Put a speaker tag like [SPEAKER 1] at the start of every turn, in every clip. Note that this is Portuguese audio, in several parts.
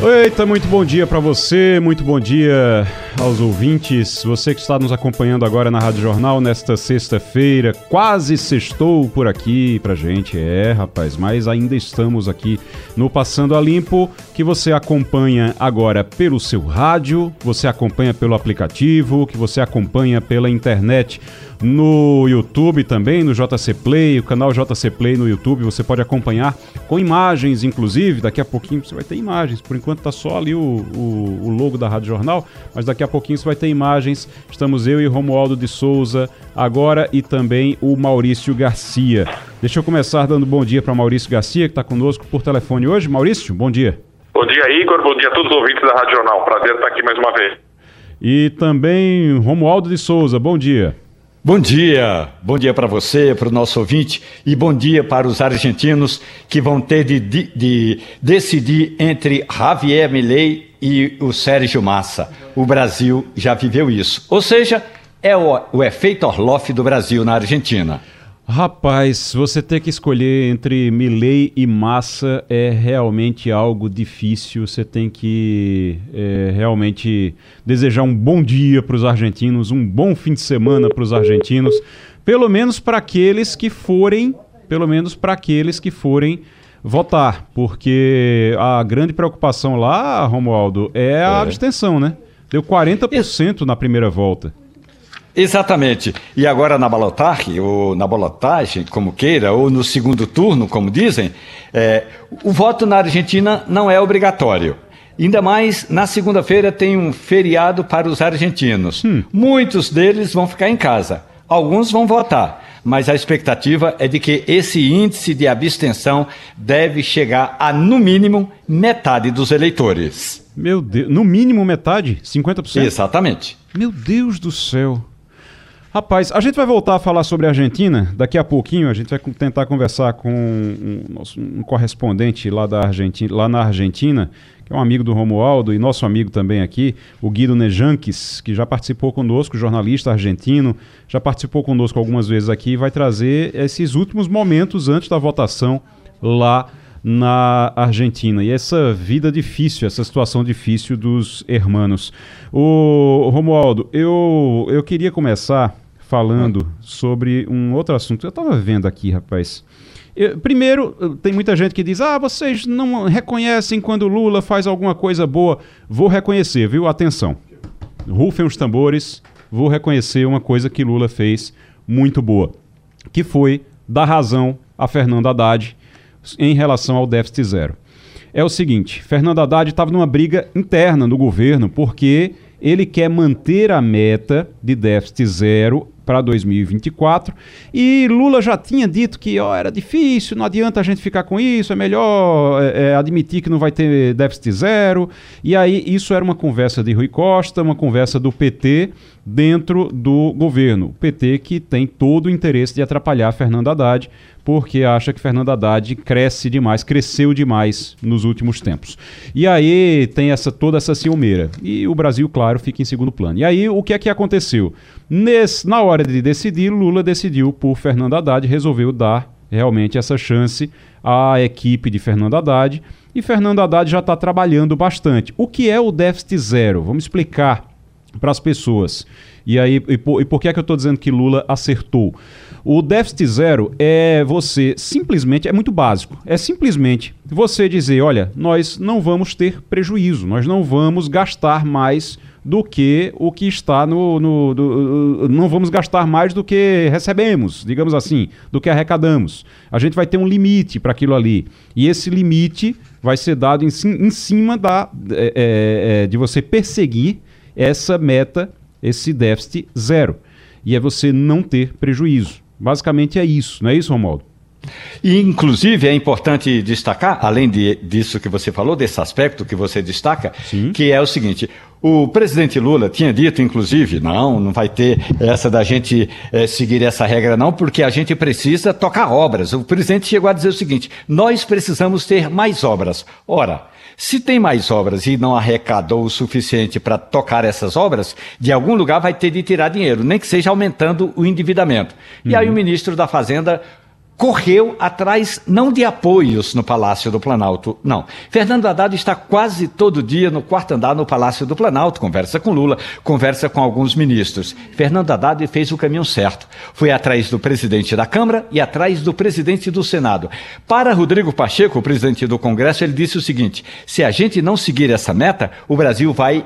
[SPEAKER 1] Eita, muito bom dia para você, muito bom dia aos ouvintes. Você que está nos acompanhando agora na Rádio Jornal nesta sexta-feira, quase sextou por aqui pra gente, é, rapaz, mas ainda estamos aqui no Passando a Limpo, que você acompanha agora pelo seu rádio, você acompanha pelo aplicativo, que você acompanha pela internet no YouTube também, no JC Play, o canal JC Play no YouTube, você pode acompanhar com imagens, inclusive, daqui a pouquinho você vai ter imagens, por enquanto tá só ali o, o, o logo da Rádio Jornal, mas daqui a pouquinho você vai ter imagens, estamos eu e Romualdo de Souza agora e também o Maurício Garcia. Deixa eu começar dando bom dia para Maurício Garcia, que está conosco por telefone hoje. Maurício, bom dia.
[SPEAKER 2] Bom dia, Igor. Bom dia a todos os ouvintes da Rádio Jornal. Prazer estar aqui mais uma vez.
[SPEAKER 1] E também Romualdo de Souza, bom dia.
[SPEAKER 3] Bom dia, bom dia para você, para o nosso ouvinte e bom dia para os argentinos que vão ter de, de, de decidir entre Javier Milei e o Sérgio Massa. O Brasil já viveu isso. Ou seja, é o, o efeito Orloff do Brasil na Argentina.
[SPEAKER 1] Rapaz, você ter que escolher entre Milley e Massa é realmente algo difícil. Você tem que é, realmente desejar um bom dia para os argentinos, um bom fim de semana para os argentinos, pelo menos para aqueles que forem, pelo menos para aqueles que forem votar, porque a grande preocupação lá, Romualdo, é a é. abstenção, né? Deu 40% na primeira volta.
[SPEAKER 3] Exatamente. E agora na balotagem, ou na balotagem, como queira, ou no segundo turno, como dizem, é, o voto na Argentina não é obrigatório. Ainda mais na segunda-feira tem um feriado para os argentinos. Hum. Muitos deles vão ficar em casa. Alguns vão votar, mas a expectativa é de que esse índice de abstenção deve chegar a, no mínimo, metade dos eleitores.
[SPEAKER 1] Meu Deus, no mínimo metade? 50%?
[SPEAKER 3] Exatamente.
[SPEAKER 1] Meu Deus do céu. Rapaz, a gente vai voltar a falar sobre a Argentina daqui a pouquinho. A gente vai tentar conversar com um, um, correspondente lá, da Argentina, lá na Argentina, que é um amigo do Romualdo e nosso amigo também aqui, o Guido Nejanques, que já participou conosco, jornalista argentino, já participou conosco algumas vezes aqui e vai trazer esses últimos momentos antes da votação lá na Argentina. E essa vida difícil, essa situação difícil dos hermanos. O Romualdo, eu, eu queria começar falando sobre um outro assunto. Eu estava vendo aqui, rapaz. Eu, primeiro, tem muita gente que diz: ah, vocês não reconhecem quando Lula faz alguma coisa boa. Vou reconhecer, viu? Atenção. Rufem os tambores, vou reconhecer uma coisa que Lula fez muito boa, que foi dar razão a Fernando Haddad em relação ao déficit zero. É o seguinte: Fernando Haddad estava numa briga interna no governo porque ele quer manter a meta de déficit zero para 2024. E Lula já tinha dito que ó, era difícil, não adianta a gente ficar com isso, é melhor é, é, admitir que não vai ter déficit zero. E aí isso era uma conversa de Rui Costa, uma conversa do PT dentro do governo. PT que tem todo o interesse de atrapalhar Fernando Haddad, porque acha que Fernando Haddad cresce demais, cresceu demais nos últimos tempos. E aí tem essa toda essa ciumeira. E o Brasil, claro, fica em segundo plano. E aí o que é que aconteceu? Nesse, na hora de decidir, Lula decidiu por Fernando Haddad, resolveu dar realmente essa chance à equipe de Fernando Haddad. E Fernando Haddad já está trabalhando bastante. O que é o déficit zero? Vamos explicar para as pessoas. E aí, e por, e por que é que eu estou dizendo que Lula acertou? O déficit zero é você simplesmente, é muito básico, é simplesmente você dizer, olha, nós não vamos ter prejuízo, nós não vamos gastar mais do que o que está no. no do, não vamos gastar mais do que recebemos, digamos assim, do que arrecadamos. A gente vai ter um limite para aquilo ali. E esse limite vai ser dado em, em cima da, é, é, é, de você perseguir essa meta, esse déficit zero. E é você não ter prejuízo. Basicamente é isso, não é isso, Romualdo?
[SPEAKER 3] E, inclusive, é importante destacar, além de, disso que você falou, desse aspecto que você destaca, Sim. que é o seguinte: o presidente Lula tinha dito, inclusive, não, não vai ter essa da gente é, seguir essa regra, não, porque a gente precisa tocar obras. O presidente chegou a dizer o seguinte: nós precisamos ter mais obras. Ora, se tem mais obras e não arrecadou o suficiente para tocar essas obras, de algum lugar vai ter de tirar dinheiro, nem que seja aumentando o endividamento. Uhum. E aí o uhum. ministro da Fazenda correu atrás não de apoios no Palácio do Planalto, não. Fernando Haddad está quase todo dia no quarto andar no Palácio do Planalto, conversa com Lula, conversa com alguns ministros. Fernando Haddad fez o caminho certo. Foi atrás do presidente da Câmara e atrás do presidente do Senado. Para Rodrigo Pacheco, o presidente do Congresso, ele disse o seguinte: se a gente não seguir essa meta, o Brasil vai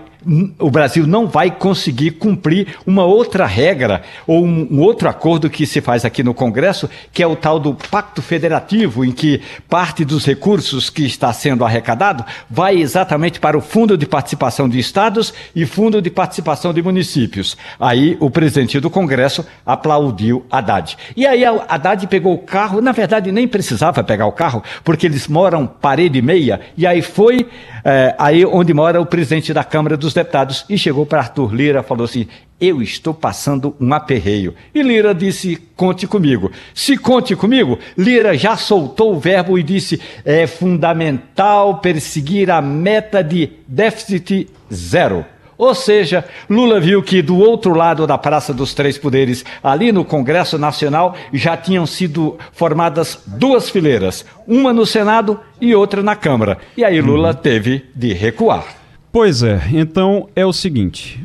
[SPEAKER 3] o Brasil não vai conseguir cumprir uma outra regra ou um, um, outro acordo que se faz aqui no Congresso, que é o tal do Pacto Federativo, em que parte dos recursos que está sendo arrecadado vai exatamente para o Fundo de Participação de Estados e Fundo de Participação de Municípios. Aí o presidente do Congresso aplaudiu Haddad. E aí Haddad pegou o carro, na verdade nem precisava pegar o carro, porque eles moram parede e meia, e aí foi é, aí onde mora o presidente da Câmara dos Deputados, e chegou para Arthur Lira, falou assim: Eu estou passando um aperreio. E Lira disse: Conte comigo. Se conte comigo, Lira já soltou o verbo e disse: É fundamental perseguir a meta de déficit zero. Ou seja, Lula viu que do outro lado da Praça dos Três Poderes, ali no Congresso Nacional, já tinham sido formadas duas fileiras, uma no Senado e outra na Câmara. E aí Lula uhum. teve de recuar.
[SPEAKER 1] Pois é, então é o seguinte.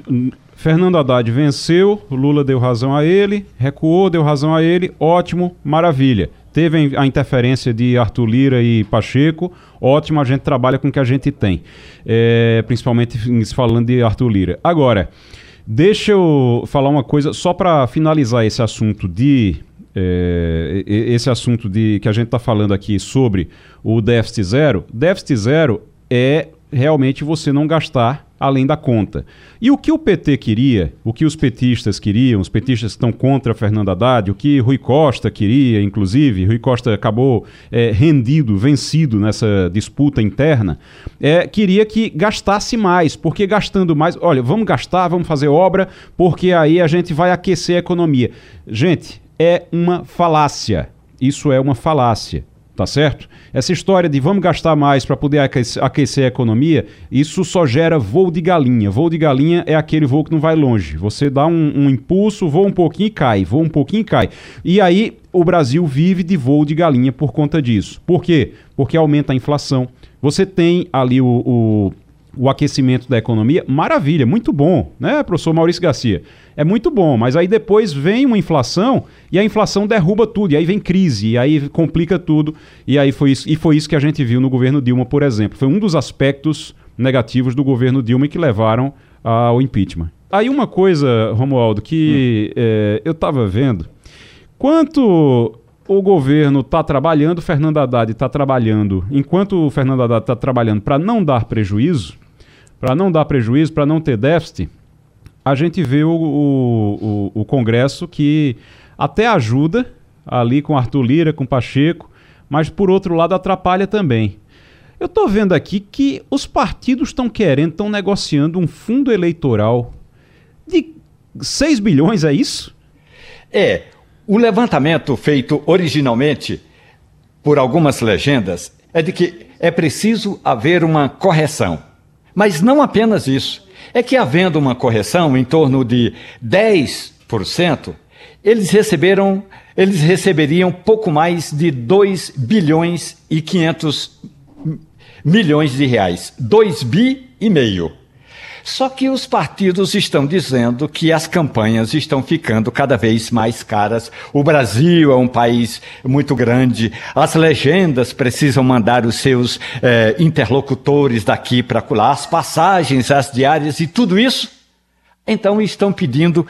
[SPEAKER 1] Fernando Haddad venceu, Lula deu razão a ele, recuou, deu razão a ele, ótimo, maravilha. Teve a interferência de Arthur Lira e Pacheco, ótimo, a gente trabalha com o que a gente tem. É, principalmente falando de Arthur Lira. Agora, deixa eu falar uma coisa, só para finalizar esse assunto de. É, esse assunto de que a gente está falando aqui sobre o déficit zero. Déficit zero é realmente você não gastar além da conta. E o que o PT queria, o que os petistas queriam, os petistas que estão contra Fernando Haddad, o que Rui Costa queria, inclusive, Rui Costa acabou é, rendido, vencido nessa disputa interna, é, queria que gastasse mais, porque gastando mais, olha, vamos gastar, vamos fazer obra, porque aí a gente vai aquecer a economia. Gente, é uma falácia. Isso é uma falácia tá certo? Essa história de vamos gastar mais para poder aquecer, a economia, isso só gera voo de galinha. Voo de galinha é aquele voo que não vai longe. Você dá um, um impulso, voa um pouquinho e cai, voa um pouquinho e cai. E aí o Brasil vive de voo de galinha por conta disso. Por quê? Porque aumenta a inflação. Você tem ali o, o o aquecimento da economia, maravilha, muito bom, né, professor Maurício Garcia? É muito bom, mas aí depois vem uma inflação e a inflação derruba tudo, e aí vem crise, e aí complica tudo, e aí foi isso, e foi isso que a gente viu no governo Dilma, por exemplo. Foi um dos aspectos negativos do governo Dilma que levaram ao impeachment. Aí uma coisa, Romualdo, que hum. é, eu estava vendo, quanto o governo está trabalhando, Fernando Haddad está trabalhando, enquanto o Fernando Haddad está trabalhando para não dar prejuízo, para não dar prejuízo, para não ter déficit, a gente vê o, o, o, Congresso que até ajuda ali com Arthur Lira, com Pacheco, mas por outro lado atrapalha também. Eu estou vendo aqui que os partidos estão querendo, estão negociando um fundo eleitoral de 6 bilhões, é isso?
[SPEAKER 3] É. O levantamento feito originalmente por algumas legendas é de que é preciso haver uma correção. Mas não apenas isso. É que havendo uma correção em torno de 10%, eles receberam, eles receberiam pouco mais de 2 bilhões e 500 milhões de reais. 2 bi e meio. Só que os partidos estão dizendo que as campanhas estão ficando cada vez mais caras. O Brasil é um país muito grande, as legendas precisam mandar os seus eh, interlocutores daqui para lá, as passagens, as diárias e tudo isso. Então estão pedindo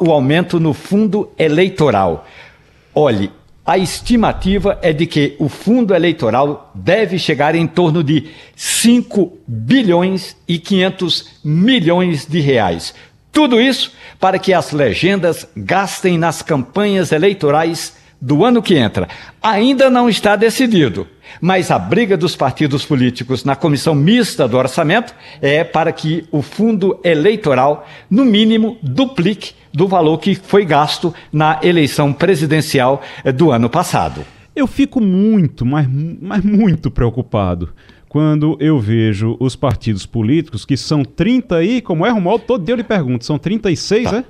[SPEAKER 3] o aumento no fundo eleitoral. Olhe, a estimativa é de que o fundo eleitoral deve chegar em torno de 5 bilhões e 500 milhões de reais. Tudo isso para que as legendas gastem nas campanhas eleitorais do ano que entra. Ainda não está decidido, mas a briga dos partidos políticos na comissão mista do orçamento é para que o fundo eleitoral, no mínimo, duplique do valor que foi gasto na eleição presidencial eh, do ano passado.
[SPEAKER 1] Eu fico muito, mas, mas muito preocupado quando eu vejo os partidos políticos, que são 30 aí, como é, Romualdo? Todo dia eu lhe pergunto, são 36, tá. é?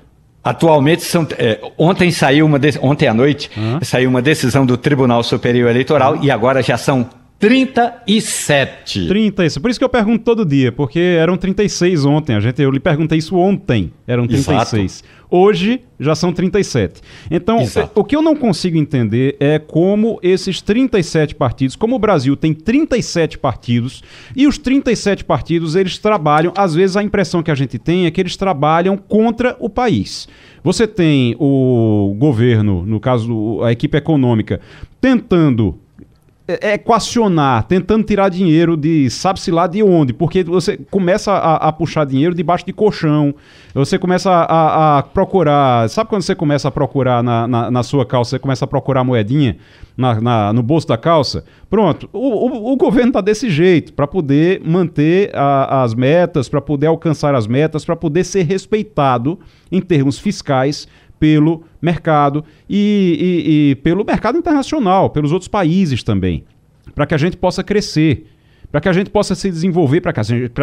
[SPEAKER 3] Atualmente são. É, ontem saiu uma de, ontem à noite uhum. saiu uma decisão do Tribunal Superior Eleitoral uhum. e agora já são 37.
[SPEAKER 1] 37. Por isso que eu pergunto todo dia, porque eram 36 ontem. A gente, eu lhe perguntei isso ontem. Eram 36. Exato. Hoje já são 37. Então, Exato. o que eu não consigo entender é como esses 37 partidos, como o Brasil tem 37 partidos, e os 37 partidos eles trabalham, às vezes a impressão que a gente tem é que eles trabalham contra o país. Você tem o governo, no caso a equipe econômica, tentando equacionar, tentando tirar dinheiro de sabe-se lá de onde, porque você começa a, a, puxar dinheiro debaixo de colchão, você começa a, a procurar, sabe quando você começa a procurar na, na, na, sua calça, você começa a procurar moedinha na, na no bolso da calça? Pronto, o, o, o governo está desse jeito, para poder manter as metas, para poder alcançar as metas, para poder ser respeitado em termos fiscais pelo mercado e, e, e pelo mercado internacional, pelos outros países também, para que a gente possa crescer, para que a gente possa se desenvolver, para que,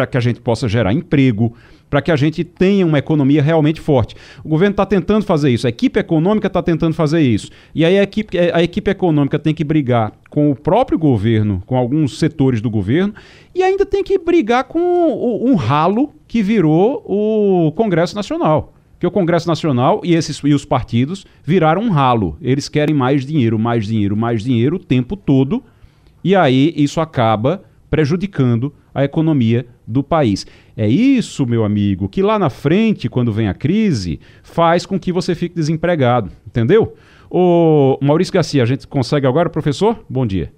[SPEAKER 1] que a gente possa gerar emprego, para que a gente tenha uma economia realmente forte. O governo está tentando fazer isso, a equipe econômica está tentando fazer isso. E aí a equipe, a equipe econômica tem que brigar com o próprio governo, com alguns setores do governo, e ainda tem que brigar com um ralo que virou o Congresso Nacional que o Congresso Nacional e, esses, e os partidos viraram um ralo. Eles querem mais dinheiro, mais dinheiro, mais dinheiro o tempo todo. E aí isso acaba prejudicando a economia do país. É isso, meu amigo, que lá na frente, quando vem a crise, faz com que você fique desempregado. Entendeu? O Maurício Garcia, a gente consegue agora, professor? Bom dia.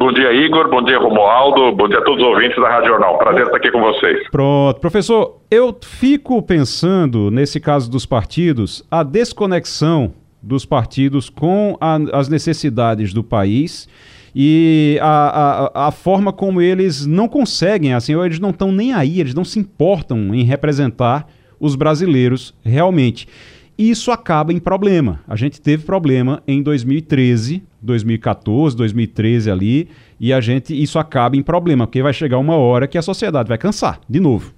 [SPEAKER 2] Bom dia, Igor. Bom dia, Romualdo. Bom dia a todos os ouvintes da Rádio Jornal. Prazer estar aqui com vocês.
[SPEAKER 1] Pronto. Professor, eu fico pensando, nesse caso dos partidos, a desconexão dos partidos com a, as necessidades do país e a, a, a, forma como eles não conseguem, assim, eles não estão nem aí, eles não se importam em representar os brasileiros realmente. Isso acaba em problema. A gente teve problema em 2013, 2014, 2013 ali, e a gente isso acaba em problema, porque vai chegar uma hora que a sociedade vai cansar, de novo.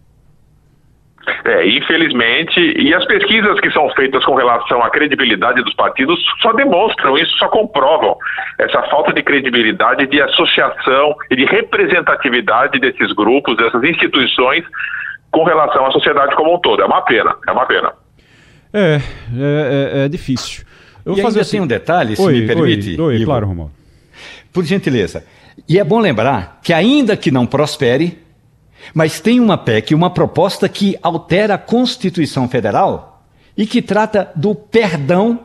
[SPEAKER 2] É, infelizmente, e as pesquisas que são feitas com relação à credibilidade dos partidos só demonstram isso, só comprovam essa falta de credibilidade, de associação e de representatividade desses grupos, dessas instituições com relação à sociedade como um todo. É uma pena, é uma pena.
[SPEAKER 1] É, é, é, é difícil.
[SPEAKER 3] Eu e vou fazer assim um detalhe, se oi, me permite.
[SPEAKER 1] Oi, oi claro, Romualdo.
[SPEAKER 3] Por gentileza. E é bom lembrar que, ainda que não prospere, mas tem uma PEC, uma proposta que altera a Constituição Federal e que trata do perdão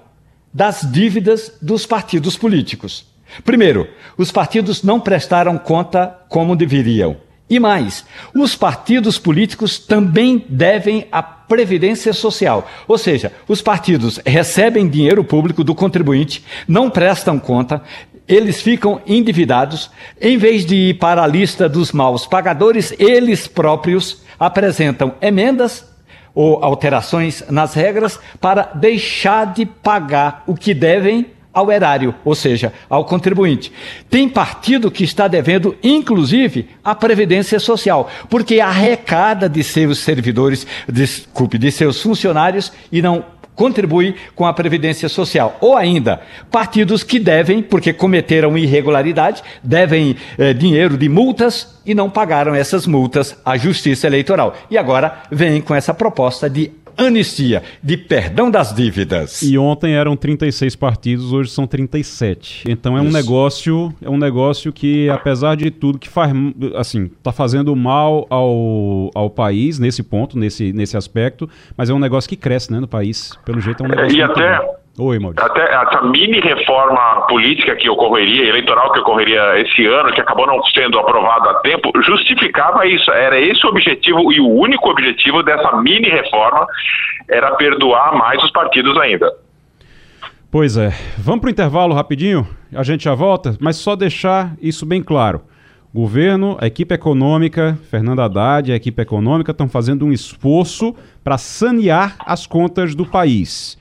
[SPEAKER 3] das dívidas dos partidos políticos. Primeiro, os partidos não prestaram conta como deveriam. E mais, os partidos políticos também devem a previdência social. Ou seja, os partidos recebem dinheiro público do contribuinte, não prestam conta, eles ficam endividados, em vez de ir para a lista dos maus pagadores, eles próprios apresentam emendas ou alterações nas regras para deixar de pagar o que devem ao erário, ou seja, ao contribuinte. Tem partido que está devendo, inclusive, a Previdência Social, porque arrecada de seus servidores, desculpe, de seus funcionários e não contribui com a Previdência Social. Ou ainda, partidos que devem, porque cometeram irregularidade, devem eh, dinheiro de multas e não pagaram essas multas à Justiça Eleitoral. E agora vem com essa proposta de anistia, de perdão das dívidas.
[SPEAKER 1] E ontem eram 36 partidos, hoje são 37. Então é Isso. um negócio, é um negócio que apesar de tudo que faz, assim, tá fazendo mal ao, ao país nesse ponto, nesse, nesse aspecto, mas é um negócio que cresce, né, no país. Pelo jeito é um negócio
[SPEAKER 2] E até bom. Oi, Maurício. Até essa mini reforma política que ocorreria, eleitoral que ocorreria esse ano, que acabou não sendo aprovada a tempo, justificava isso. Era esse o objetivo e o único objetivo dessa mini reforma era perdoar mais os partidos ainda.
[SPEAKER 1] Pois é. Vamos para o intervalo rapidinho? A gente já volta, mas só deixar isso bem claro. Governo, a equipe econômica, Fernando Haddad e a equipe econômica estão fazendo um esforço para sanear as contas do país.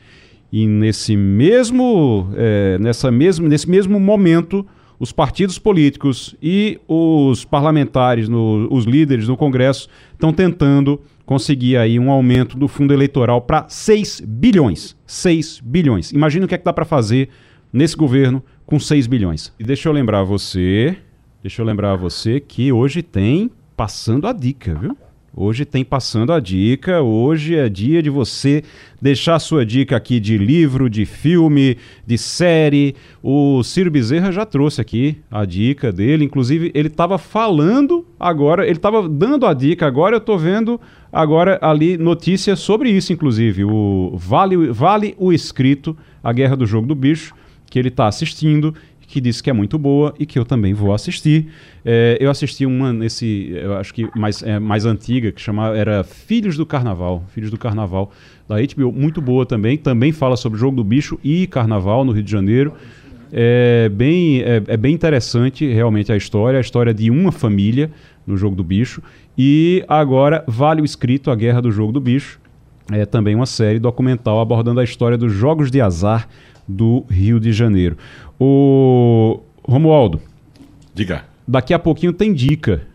[SPEAKER 1] E nesse mesmo, é, nessa mesmo, nesse mesmo momento, os partidos políticos e os parlamentares, no, os líderes no Congresso, estão tentando conseguir aí um aumento do fundo eleitoral para 6 bilhões. 6 bilhões. Imagina o que é que dá para fazer nesse governo com 6 bilhões. E deixa eu lembrar você, deixa eu lembrar você que hoje tem passando a dica, viu? Hoje tem passando a dica. Hoje é dia de você deixar sua dica aqui de livro, de filme, de série. O Ciro Bezerra já trouxe aqui a dica dele. Inclusive, ele estava falando agora, ele estava dando a dica. Agora eu estou vendo agora ali notícias sobre isso, inclusive. O Vale, vale o Escrito, A Guerra do Jogo do Bicho, que ele está assistindo que disse que é muito boa e que eu também vou assistir. É, eu assisti uma nesse, eu acho que mais, é, mais antiga, que chamava, era Filhos do Carnaval. Filhos do Carnaval, da HBO, muito boa também. Também fala sobre o jogo do bicho e carnaval no Rio de Janeiro. É bem, é, é bem interessante realmente a história, a história de uma família no jogo do bicho. E agora vale o escrito A Guerra do Jogo do Bicho. É também uma série documental abordando a história dos jogos de azar do Rio de Janeiro. O Romualdo.
[SPEAKER 3] Diga.
[SPEAKER 1] Daqui a pouquinho tem dica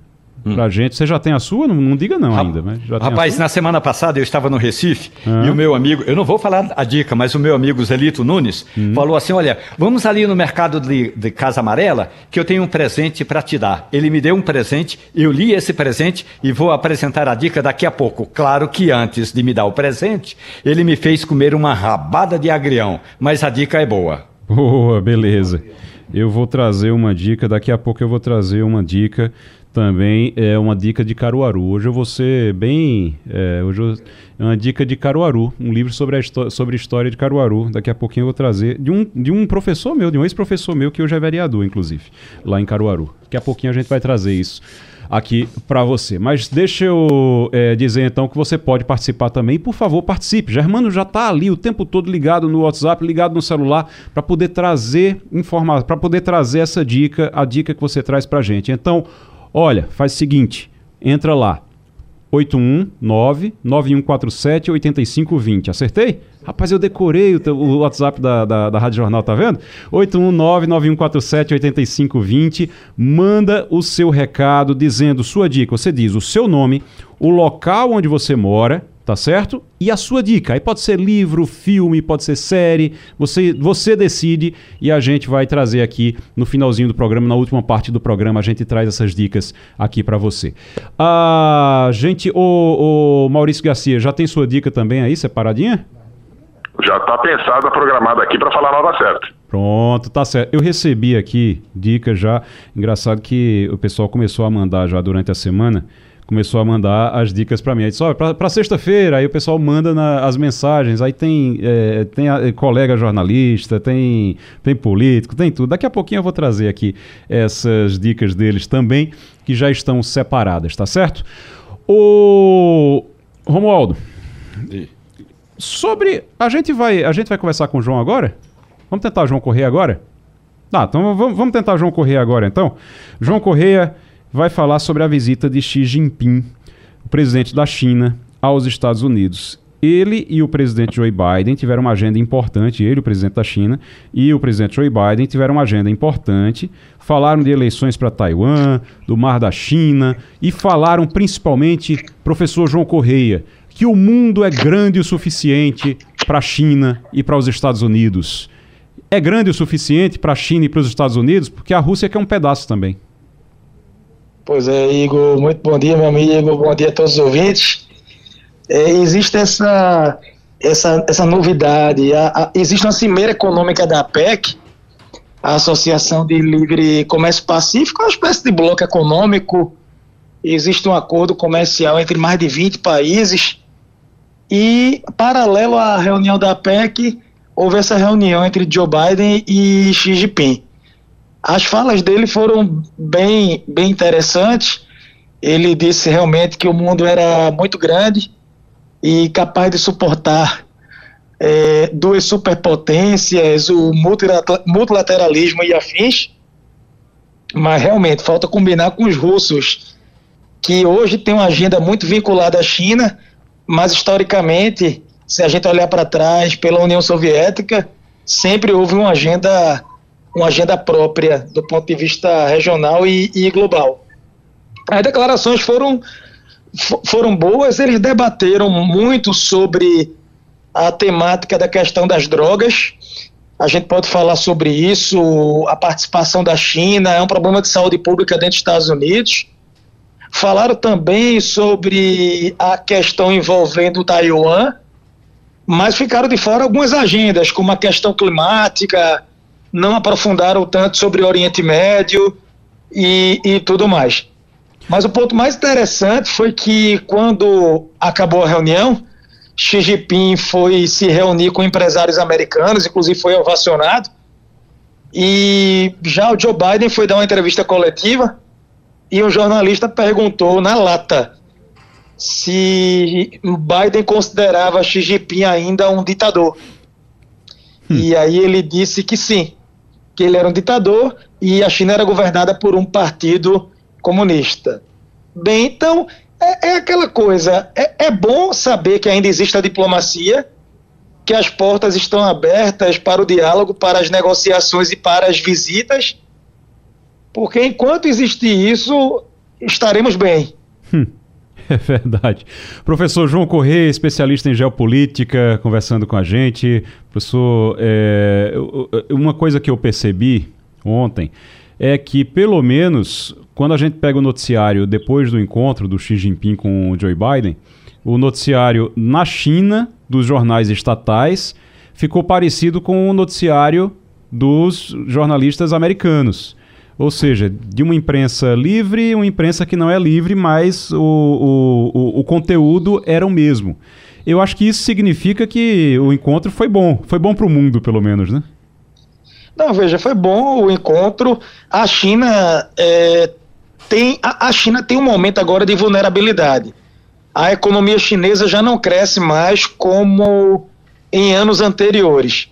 [SPEAKER 1] hum. pra gente. Você já tem a sua? Não, não diga não ainda. Mas já
[SPEAKER 3] Rapaz, na semana passada eu estava no Recife ah. e o meu amigo, eu não vou falar a dica, mas o meu amigo Zelito Nunes hum. falou assim: olha, vamos ali no mercado de, de Casa Amarela que eu tenho um presente para te dar. Ele me deu um presente, eu li esse presente e vou apresentar a dica daqui a pouco. Claro que antes de me dar o presente, ele me fez comer uma rabada de agrião, mas a dica é boa.
[SPEAKER 1] Boa, beleza. Eu vou trazer uma dica, daqui a pouco eu vou trazer uma dica também, é uma dica de Caruaru. Hoje eu vou ser bem. É, hoje é uma dica de Caruaru, um livro sobre a sobre a história de Caruaru. Daqui a pouquinho eu vou trazer de um, de um professor meu, de um ex-professor meu, que hoje é vereador, inclusive, lá em Caruaru. Daqui a pouquinho a gente vai trazer isso aqui para você. Mas deixa eu é, dizer então que você pode participar também. Por favor, participe. Germano já está ali o tempo todo ligado no WhatsApp, ligado no celular, para poder trazer informação, para poder trazer essa dica, a dica que você traz para gente. Então, olha, faz o seguinte, entra lá, 819-9147-8520. Acertei? Rapaz, eu decorei o, o WhatsApp da, da, da, Rádio Jornal, tá vendo? 819-9147-8520. Manda o seu recado dizendo sua dica. Você diz o seu nome, o local onde você mora tá certo? E a sua dica, aí pode ser livro, filme, pode ser série, você, você decide e a gente vai trazer aqui no finalzinho do programa, na última parte do programa, a gente traz essas dicas aqui para você. A ah, gente, o, o Maurício Garcia, já tem sua dica também aí, separadinha?
[SPEAKER 2] Já está pensada, programada aqui para falar na hora certa.
[SPEAKER 1] Pronto, tá certo. Eu recebi aqui dicas já. Engraçado que o pessoal começou a mandar já durante a semana começou a mandar as dicas para mim. Aí disse, olha, para sexta-feira, aí o pessoal manda na, as mensagens, aí tem, é, tem a, é, colega jornalista, tem, tem político, tem tudo. Daqui a pouquinho eu vou trazer aqui essas dicas deles também, que já estão separadas, tá certo? O Romualdo, sobre... A gente, vai, a gente vai conversar com o João agora? Vamos tentar o João Correia agora? Tá, então vamos, vamos tentar o João Correia agora, então. João Correia vai falar sobre a visita de Xi Jinping, o presidente da China, aos Estados Unidos. Ele e o presidente Joe Biden tiveram uma agenda importante, ele, o presidente da China, e o presidente Joe Biden tiveram uma agenda importante. Falaram de eleições para Taiwan, do Mar da China, e falaram principalmente, professor João Correia, que o mundo é grande o suficiente para a China e para os Estados Unidos. É grande o suficiente para a China e para os Estados Unidos, porque a Rússia quer um pedaço também.
[SPEAKER 4] Pois é, Igor, muito bom dia, meu amigo, bom dia a todos os ouvintes. É, existe essa, essa, essa novidade, a, a, existe uma cimeira econômica da APEC, a Associação de Livre Comércio Pacífico, é uma espécie de bloco econômico, existe um acordo comercial entre mais de 20 países, e paralelo à reunião da APEC, houve essa reunião entre Joe Biden e Xi Jinping. As falas dele foram bem, bem interessantes. Ele disse realmente que o mundo era muito grande e capaz de suportar é, duas superpotências, o multilateralismo e afins, mas realmente falta combinar com os russos, que hoje tem uma agenda muito vinculada à China, mas historicamente, se a gente olhar para trás, pela União Soviética, sempre houve uma agenda, uma agenda própria do ponto de vista regional e, e global. As declarações foram, foram boas, eles debateram muito sobre a temática da questão das drogas. A gente pode falar sobre isso, a participação da China, é um problema de saúde pública dentro dos Estados Unidos. Falaram também sobre a questão envolvendo Taiwan, mas ficaram de fora algumas agendas, como a questão climática, não aprofundaram tanto sobre o Oriente Médio e, e tudo mais. Mas o ponto mais interessante foi que quando acabou a reunião, Xi Jinping foi se reunir com empresários americanos, inclusive foi ovacionado. E já o Joe Biden foi dar uma entrevista coletiva e um jornalista perguntou na lata se Biden considerava Xi Jinping ainda um ditador. Hum. E aí ele disse que sim, que ele era um ditador e a China era governada por um partido comunista. Bem, então é, é aquela coisa. É, é bom saber que ainda existe a diplomacia, que as portas estão abertas para o diálogo, para as negociações e para as visitas, porque enquanto existir isso, estaremos bem.
[SPEAKER 1] Hum, é verdade. Professor João Corrêa, especialista em geopolítica, conversando com a gente. Professor, é, uma coisa que eu percebi ontem é que, pelo menos, quando a gente pega o noticiário depois do encontro do Xi Jinping com o Joe Biden, o noticiário na China dos jornais estatais ficou parecido com o noticiário dos jornalistas americanos. Ou seja, de uma imprensa livre, uma imprensa que não é livre, mas o, o, o, o conteúdo era o mesmo. Eu acho que isso significa que o encontro foi bom. Foi bom para o mundo, pelo menos, né?
[SPEAKER 4] Não, veja, foi bom o encontro. A China é, tem a, a China tem um momento agora de vulnerabilidade. A economia chinesa já não cresce mais como em anos anteriores.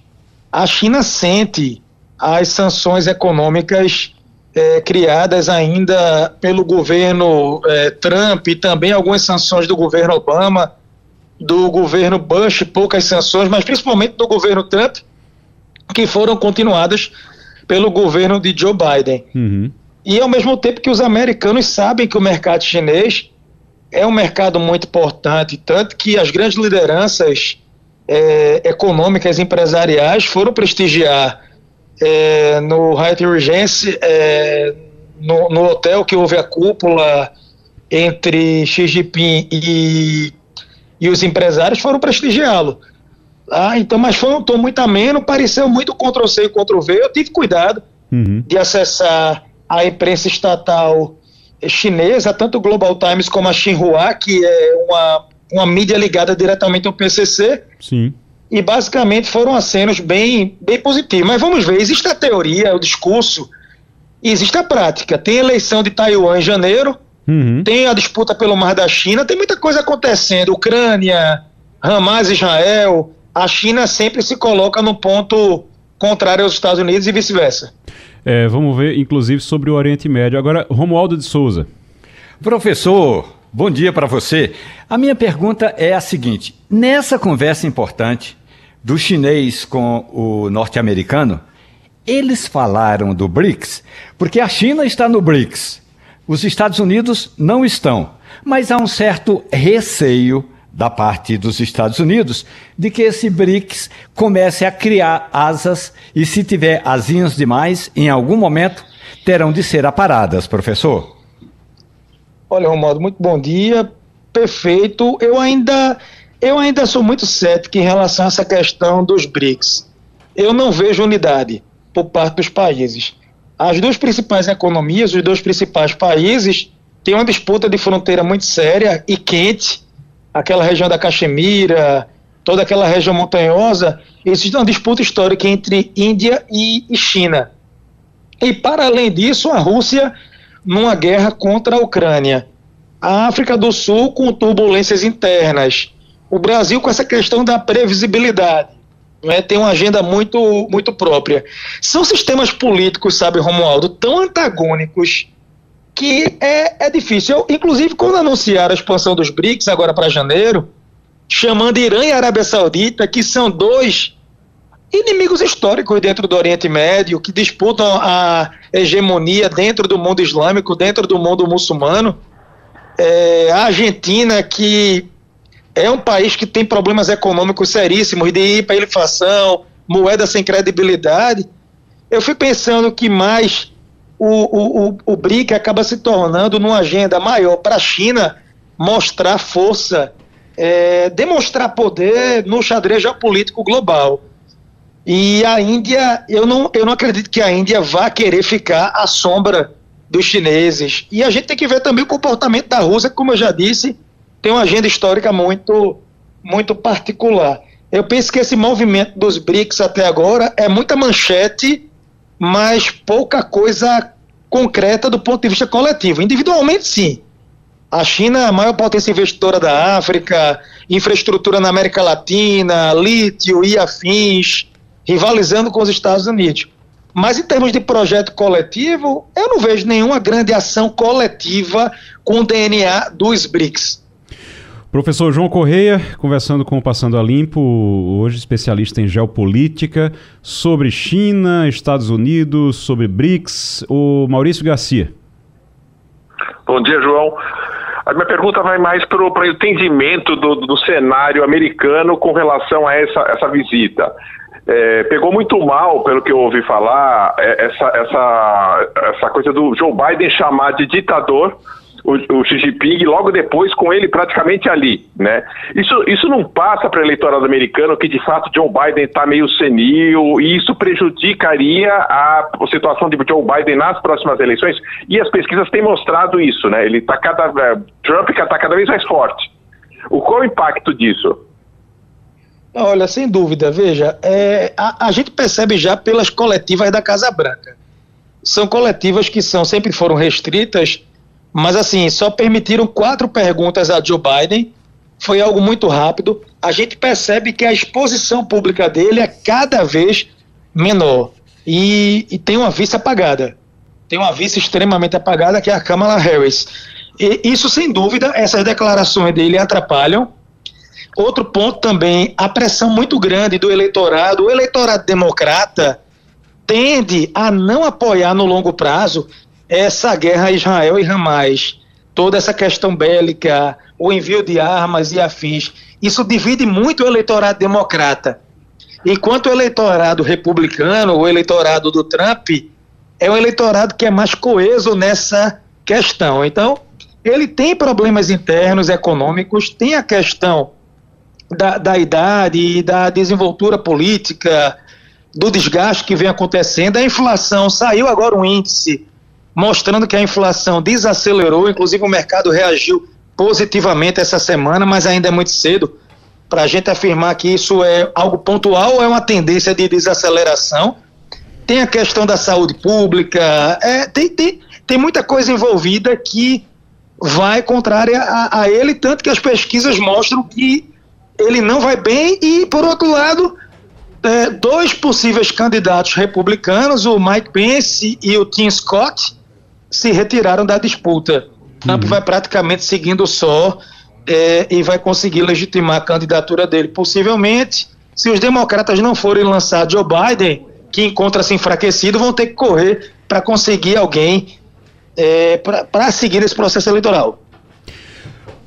[SPEAKER 4] A China sente as sanções econômicas é, criadas ainda pelo governo é, Trump e também algumas sanções do governo Obama, do governo Bush, poucas sanções, mas principalmente do governo Trump, que foram continuadas pelo governo de Joe Biden. Uhum. E ao mesmo tempo que os americanos sabem que o mercado chinês é um mercado muito importante, tanto que as grandes lideranças é, econômicas empresariais foram prestigiar é, no Hyatt Regency, é, no, no, hotel que houve a cúpula entre Xi Jinping e, e os empresários, foram prestigiá-lo. Ah, então, mas foi um tom muito ameno, pareceu muito Ctrl-C e Ctrl-V. Eu tive cuidado uhum. de acessar a imprensa estatal chinesa, tanto o Global Times como a Xinhua, que é uma, uma mídia ligada diretamente ao PCC.
[SPEAKER 1] Sim.
[SPEAKER 4] E basicamente foram acenos bem, bem positivos. Mas vamos ver, existe a teoria, o discurso, e existe a prática. Tem eleição de Taiwan em janeiro, uhum. tem a disputa pelo Mar da China, tem muita coisa acontecendo. Ucrânia, Hamas, Israel, a China sempre se coloca no ponto contrário aos Estados Unidos e vice-versa.
[SPEAKER 1] É, vamos ver, inclusive, sobre o Oriente Médio. Agora, Romualdo de Souza.
[SPEAKER 3] Professor, bom dia para você. A minha pergunta é a seguinte: nessa conversa importante do chinês com o norte-americano, eles falaram do BRICS, porque a China está no BRICS, os Estados Unidos não estão, mas há um certo receio da parte dos Estados Unidos de que esse BRICS comece a criar asas e, se tiver asinhas demais, em algum momento terão de ser aparadas, professor.
[SPEAKER 4] Olha, Romualdo, muito bom dia. Perfeito. Eu ainda, eu ainda sou muito cético em relação a essa questão dos BRICS. Eu não vejo unidade por parte dos países. As duas principais economias, os dois principais países, têm uma disputa de fronteira muito séria e quente aquela região da Caxemira, toda aquela região montanhosa, existe uma disputa histórica entre Índia e, China. E, para além disso, a Rússia numa guerra contra a Ucrânia. A África do Sul com turbulências internas. O Brasil com essa questão da previsibilidade. né, tem uma agenda muito, muito própria. São sistemas políticos, sabe, Romualdo, tão antagônicos que é, é difícil. Eu, inclusive, quando anunciaram a expansão dos BRICS agora para janeiro, chamando Irã e Arábia Saudita, que são dois inimigos históricos dentro do Oriente Médio, que disputam a hegemonia dentro do mundo islâmico, dentro do mundo muçulmano. É, a Argentina, que é um país que tem problemas econômicos seríssimos de hiperinflação, moeda sem credibilidade. Eu fui pensando que mais o, o, o, o BRIC acaba se tornando numa agenda maior para a China mostrar força, é, demonstrar poder no xadrez geopolítico global. E a Índia, eu não, eu não acredito que a Índia vá querer ficar à sombra dos chineses. E a gente tem que ver também o comportamento da Rússia, como eu já disse, tem uma agenda histórica muito, muito particular. Eu penso que esse movimento dos BRICS até agora é muita manchete, mas pouca coisa concreta do ponto de vista coletivo. Individualmente, sim. A China é a maior potência investidora da África, infraestrutura na América Latina, lítio e afins, rivalizando com os Estados Unidos. Mas em termos de projeto coletivo, eu não vejo nenhuma grande ação coletiva com o DNA dos BRICS.
[SPEAKER 1] Professor João Correia, conversando com o Passando a Limpo, hoje especialista em geopolítica, sobre China, Estados Unidos, sobre BRICS, o Maurício Garcia.
[SPEAKER 2] Bom dia, João. A minha pergunta vai mais para o entendimento do, do, cenário americano com relação a essa, essa visita. É, pegou muito mal, pelo que eu ouvi falar, é, essa, essa, essa coisa do Joe Biden chamar de ditador o, o Xi Jinping logo depois com ele praticamente ali, né? Isso, isso não passa para o eleitorado americano que de fato Joe Biden está meio senil e isso prejudicaria a situação de Joe Biden nas próximas eleições e as pesquisas têm mostrado isso, né? Ele está cada é, Trump está cada vez mais forte. O qual o impacto disso?
[SPEAKER 4] Olha, sem dúvida, veja, é, a, a gente percebe já pelas coletivas da Casa Branca. São coletivas que são sempre foram restritas mas assim, só permitiram quatro perguntas a Joe Biden. Foi algo muito rápido. A gente percebe que a exposição pública dele é cada vez menor. E, e tem uma vice apagada. Tem uma vice extremamente apagada, que é a Kamala Harris. E isso, sem dúvida, essas declarações dele atrapalham. Outro ponto também, a pressão muito grande do eleitorado. O eleitorado democrata tende a não apoiar no longo prazo essa guerra Israel e Hamas, toda essa questão bélica, o envio de armas e afins, isso divide muito o eleitorado democrata. Enquanto o eleitorado republicano, o eleitorado do Trump, é um eleitorado que é mais coeso nessa questão. Então, ele tem problemas internos econômicos, tem a questão da, da idade e da desenvoltura política, do desgaste que vem acontecendo. A inflação saiu agora um índice mostrando que a inflação desacelerou, inclusive o mercado reagiu positivamente essa semana, mas ainda é muito cedo para a gente afirmar que isso é algo pontual ou é uma tendência de desaceleração. Tem a questão da saúde pública, é, tem, tem, tem muita coisa envolvida que vai contrária a, a ele, tanto que as pesquisas mostram que ele não vai bem e, por outro lado, é, dois possíveis candidatos republicanos, o Mike Pence e o Tim Scott, se retiraram da disputa. Trump uhum. vai praticamente seguindo só é, e vai conseguir legitimar a candidatura dele. Possivelmente, se os democratas não forem lançar Joe Biden, que encontra-se enfraquecido, vão ter que correr para conseguir alguém é, para seguir esse processo eleitoral.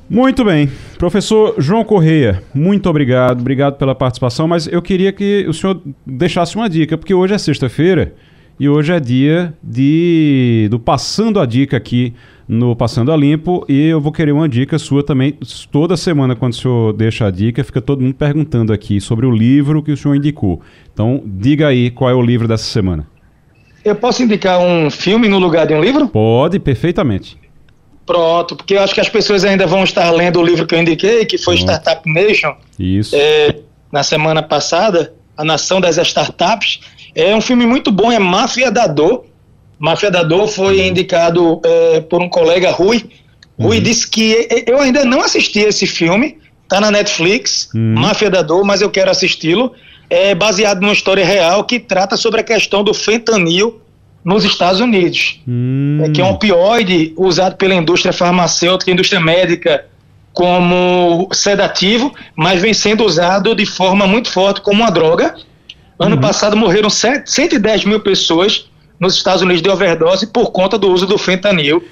[SPEAKER 1] Muito bem. Professor João Correia, muito obrigado, obrigado pela participação, mas eu queria que o senhor deixasse uma dica, porque hoje é sexta-feira e hoje é dia de do Passando a Dica aqui no Passando a Limpo e eu vou querer uma dica sua também. Toda semana, quando o senhor deixa a dica, fica todo mundo perguntando aqui sobre o livro que o senhor indicou. Então, diga aí qual é o livro dessa semana.
[SPEAKER 4] Eu posso indicar um filme no lugar de um livro?
[SPEAKER 1] Pode, perfeitamente.
[SPEAKER 4] Pronto, porque eu acho que as pessoas ainda vão estar lendo o livro que eu indiquei, que foi Startup Nation.
[SPEAKER 1] Isso.
[SPEAKER 4] É, na semana passada, A Nação das Startups. É um filme muito bom, é Máfia da Dor. Máfia da Dor foi uhum. indicado é, por um colega, Rui. Rui uhum. disse que eu ainda não assisti esse filme, tá na Netflix, uhum. Máfia da Dor, mas eu quero assisti-lo. é baseado numa história real que trata sobre a questão do fentanil nos Estados Unidos, hum. é, que é um opioide usado pela indústria farmacêutica, indústria médica, como sedativo, mas vem sendo usado de forma muito forte como uma droga. Ano uhum. passado morreram 110 mil pessoas nos Estados Unidos de overdose por conta do uso do fentanil.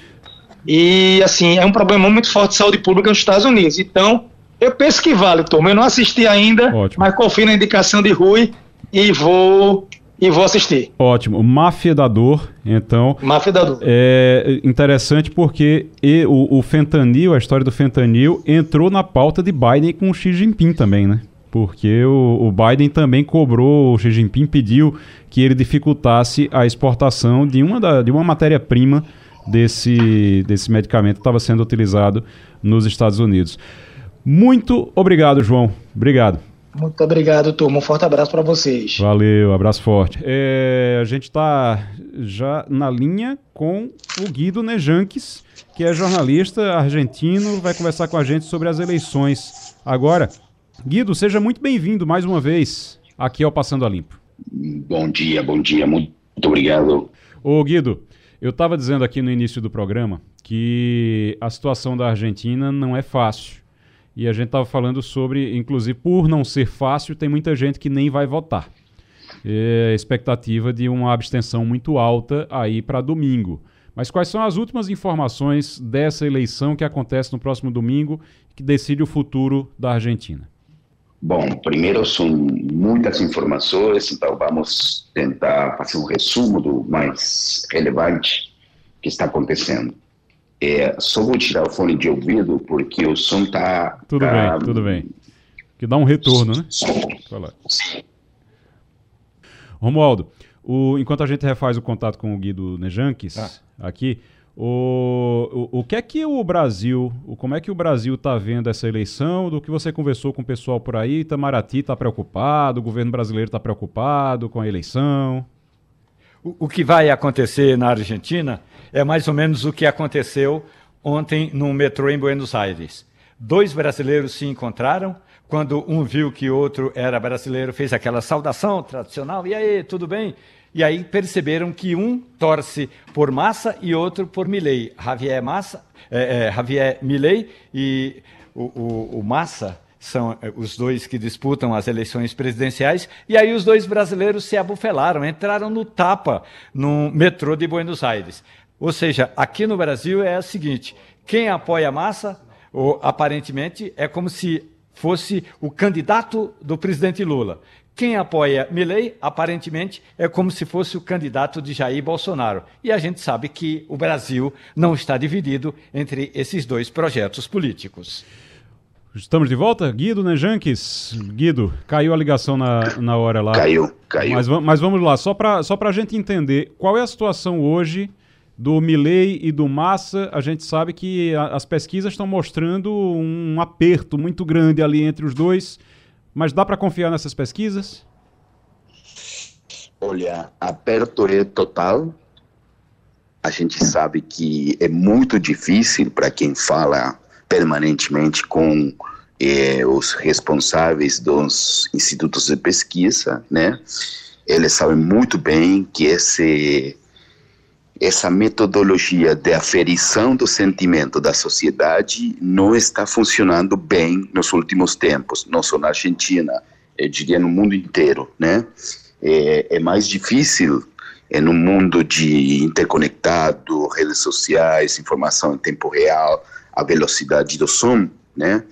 [SPEAKER 4] E, assim, é um problema muito forte de saúde pública nos Estados Unidos. Então, eu penso que vale, turma. Eu não assisti ainda, Ótimo. mas confio na indicação de Rui e vou e vou assistir.
[SPEAKER 1] Ótimo. Máfia da Dor, então.
[SPEAKER 4] Máfia da Dor.
[SPEAKER 1] É interessante porque o, o fentanil, a história do fentanil, entrou na pauta de Biden com o Xi Jinping também, né? Porque o, Biden também cobrou, o Xi Jinping pediu que ele dificultasse a exportação de uma, da, de uma matéria-prima desse, desse medicamento que estava sendo utilizado nos Estados Unidos. Muito obrigado, João. Obrigado.
[SPEAKER 4] Muito obrigado, turma. Um forte abraço para vocês.
[SPEAKER 1] Valeu, abraço forte. É, a gente está já na linha com o Guido Nejanques, que é jornalista argentino, vai conversar com a gente sobre as eleições. Agora, Guido, seja muito bem-vindo mais uma vez aqui ao Passando a Limpo.
[SPEAKER 5] Bom dia, bom dia, muito obrigado.
[SPEAKER 1] Ô Guido, eu estava dizendo aqui no início do programa que a situação da Argentina não é fácil e a gente estava falando sobre, inclusive, por não ser fácil, tem muita gente que nem vai votar. É a expectativa de uma abstenção muito alta aí para domingo. Mas quais são as últimas informações dessa eleição que acontece no próximo domingo, que decide o futuro da Argentina?
[SPEAKER 5] Bom, primeiro são muitas informações, então vamos tentar fazer um resumo do mais relevante que está acontecendo. É, só vou tirar o fone de ouvido porque o som tá.
[SPEAKER 1] Tudo
[SPEAKER 5] tá...
[SPEAKER 1] bem, tudo bem. Que dá um retorno, né? Fala. Romualdo, o, enquanto a gente refaz o contato com o Guido Nejanques ah. aqui, o, o, o que é que o Brasil, como é que o Brasil está vendo essa eleição? Do que você conversou com o pessoal por aí, Itamaraty está preocupado, o governo brasileiro está preocupado com a eleição?
[SPEAKER 3] O, o que vai acontecer na Argentina é mais ou menos o que aconteceu ontem no metrô em Buenos Aires. Dois brasileiros se encontraram. Quando um viu que outro era brasileiro, fez aquela saudação tradicional. E aí, tudo bem? E aí perceberam que um torce por Massa e outro por Milley. Javier Massa, é, é, Javier Milley e o, o, o Massa são eh, os dois que disputam as eleições presidenciais, e aí os dois brasileiros se abufelaram, entraram no tapa no metrô de Buenos Aires. Ou seja, aqui no Brasil é o seguinte: quem apoia a massa, ou, aparentemente, é como se fosse o candidato do presidente Lula. Quem apoia Milley, aparentemente, é como se fosse o candidato de Jair Bolsonaro. E a gente sabe que o Brasil não está dividido entre esses dois projetos políticos.
[SPEAKER 1] Estamos de volta? Guido Nejanques. Guido, caiu a ligação na, na hora lá.
[SPEAKER 5] Caiu, caiu.
[SPEAKER 1] Mas, mas vamos lá, só para só a gente entender, qual é a situação hoje do Milley e do Massa? A gente sabe que a, as pesquisas estão mostrando um aperto muito grande ali entre os dois, mas dá para confiar nessas pesquisas?
[SPEAKER 5] Olha, aperto é total. A gente sabe que é muito difícil para quem fala permanentemente com eh, os responsáveis dos institutos de pesquisa, né? Eles sabem muito bem que esse essa metodologia de aferição do sentimento da sociedade não está funcionando bem nos últimos tempos, não só na Argentina, eu diria no mundo inteiro, né? É, é mais difícil é, no mundo de interconectado, redes sociais, informação em tempo real, a velocidade do som, né?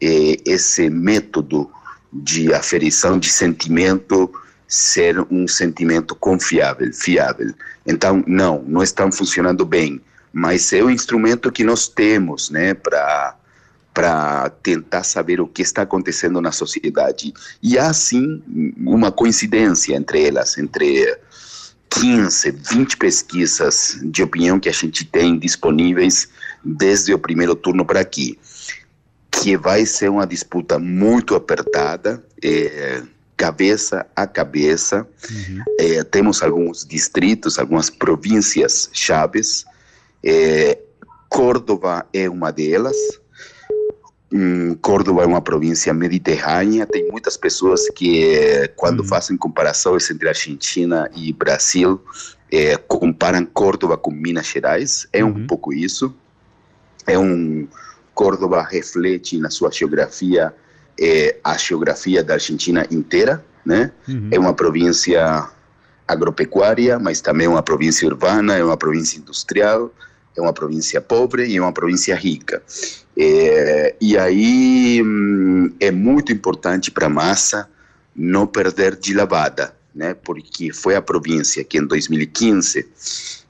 [SPEAKER 5] E esse método de aferição de sentimento ser um sentimento confiável, fiável. Então, não, não estão funcionando bem, mas é o instrumento que nós temos, né, para para tentar saber o que está acontecendo na sociedade. E há sim uma coincidência entre elas, entre 15, 20 pesquisas de opinião que a gente tem disponíveis desde o primeiro turno para aqui, que vai ser uma disputa muito apertada, é, cabeça a cabeça. Uhum. É, temos alguns distritos, algumas províncias chaves. É, Córdoba é uma delas. Hum, Córdoba é uma província mediterrânea, tem muitas pessoas que, quando uhum. fazem comparações entre Argentina e Brasil, é, comparam Córdoba com Minas Gerais. É um uhum. pouco isso. É um Córdoba reflete na sua geografia é, a geografia da Argentina inteira, né? Uhum. É uma província agropecuária, mas também uma província urbana, é uma província industrial, é uma província pobre e é uma província rica. É, e aí hum, é muito importante para a massa não perder de lavada, né? Porque foi a província que em 2015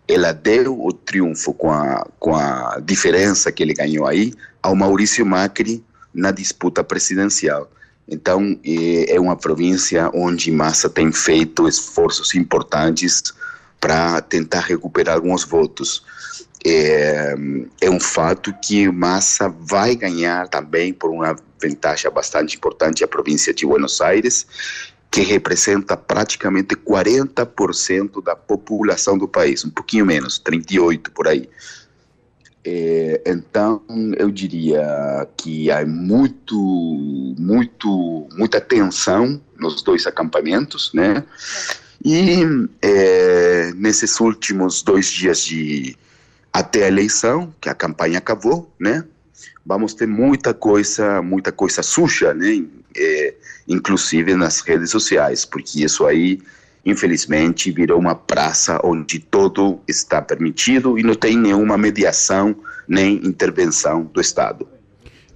[SPEAKER 5] ela deu o triunfo com a, com a diferença que ele ganhou aí ao Maurício Macri na disputa presidencial. Então, é uma província onde Massa tem feito esforços importantes para tentar recuperar alguns votos. É, é, um fato que Massa vai ganhar também por uma vantagem bastante importante a província de Buenos Aires, que representa praticamente 40% da população do país, um pouquinho menos, 38 por aí. É, então, eu diria que há muito, muito, muita tensão nos dois acampamentos, né? E é, nesses últimos dois dias de até a eleição, que a campanha acabou, né? Vamos ter muita coisa, muita coisa suja, né? É, inclusive nas redes sociais, porque isso aí infelizmente, virou uma praça onde todo está permitido e não tem nenhuma mediação nem intervenção do Estado.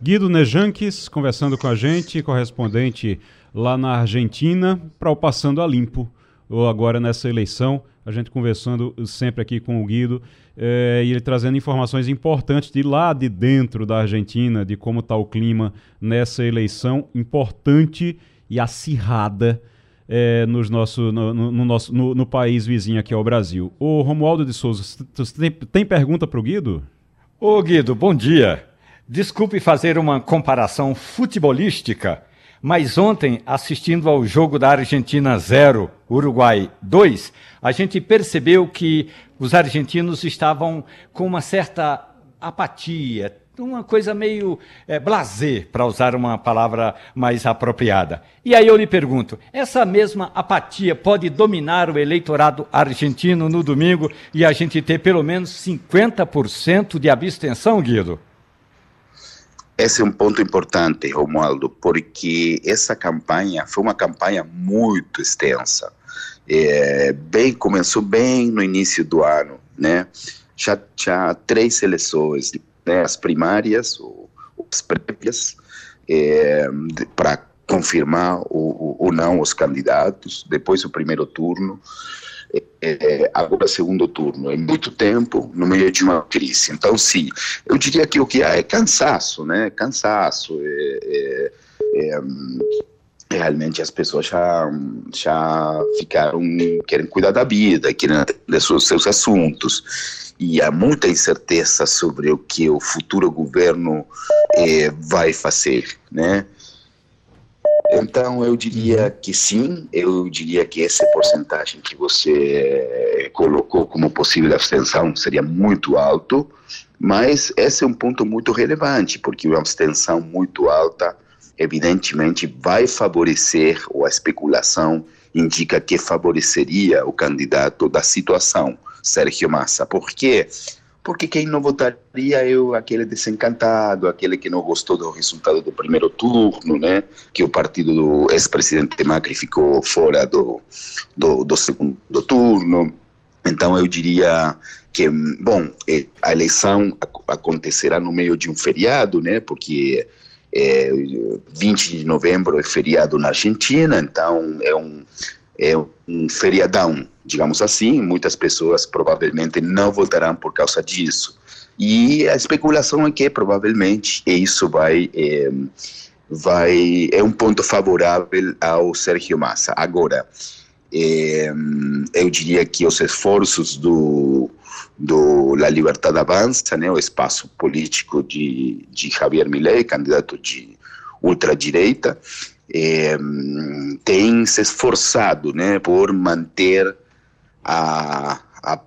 [SPEAKER 1] Guido Nejanques conversando com a gente, correspondente lá na Argentina, para o Passando a Limpo, ou agora nessa eleição. A gente conversando sempre aqui com o Guido é, e ele trazendo informações importantes de lá de dentro da Argentina, de como está o clima nessa eleição importante e acirrada é, nos nosso, no, no, nosso, no, no, país vizinho aqui ao Brasil. O Romualdo de Souza, tem, tem pergunta para o Guido?
[SPEAKER 3] Ô Guido, bom dia. Desculpe fazer uma comparação futebolística, mas ontem, assistindo ao jogo da Argentina 0, Uruguai 2, a gente percebeu que os argentinos estavam com uma certa apatia, uma coisa meio é, blazer, para usar uma palavra mais apropriada. E aí eu lhe pergunto: essa mesma apatia pode dominar o eleitorado argentino no domingo e a gente ter pelo menos 50% de abstenção, Guido?
[SPEAKER 5] Esse é um ponto importante, Romualdo, porque essa campanha foi uma campanha muito extensa. É, bem começou bem no início do ano, né? Já tinha três seleções né, as primárias ou, as prévias é, para confirmar ou, ou não os candidatos, depois o primeiro turno, é, é, agora segundo turno. É muito tempo no meio de uma crise. Então, sim, eu diria que o que há é cansaço, né? Cansaço. É, é, é realmente as pessoas já, já ficaram, querem cuidar da vida, querem atender seus, seus assuntos e há muita incerteza sobre o que o futuro governo eh, vai fazer, né? Então eu diria que sim, eu diria que essa porcentagem que você eh, colocou como possível abstenção seria muito alto, mas esse é um ponto muito relevante, porque uma abstenção muito alta evidentemente vai favorecer, ou a especulação indica que favoreceria o candidato da situação. Sérgio Massa. Por quê? Porque quem não votaria é aquele desencantado, aquele que não gostou do resultado do primeiro turno, né? Que o partido do ex-presidente Macri ficou fora do, do, do segundo turno. Então eu diria que, bom, é, a eleição acontecerá no meio de um feriado, né? Porque é, 20 de novembro é feriado na Argentina, então é um, é um feriadão digamos assim, muitas pessoas provavelmente não votarão por causa disso. E a especulação é que provavelmente isso vai é, vai é um ponto favorável ao Sérgio Massa. Agora, é, eu diria que os esforços do do La Libertad Avança, né, o espaço político de, de Javier Milei, candidato de ultradireita, é, tem se esforçado né, por manter a, a,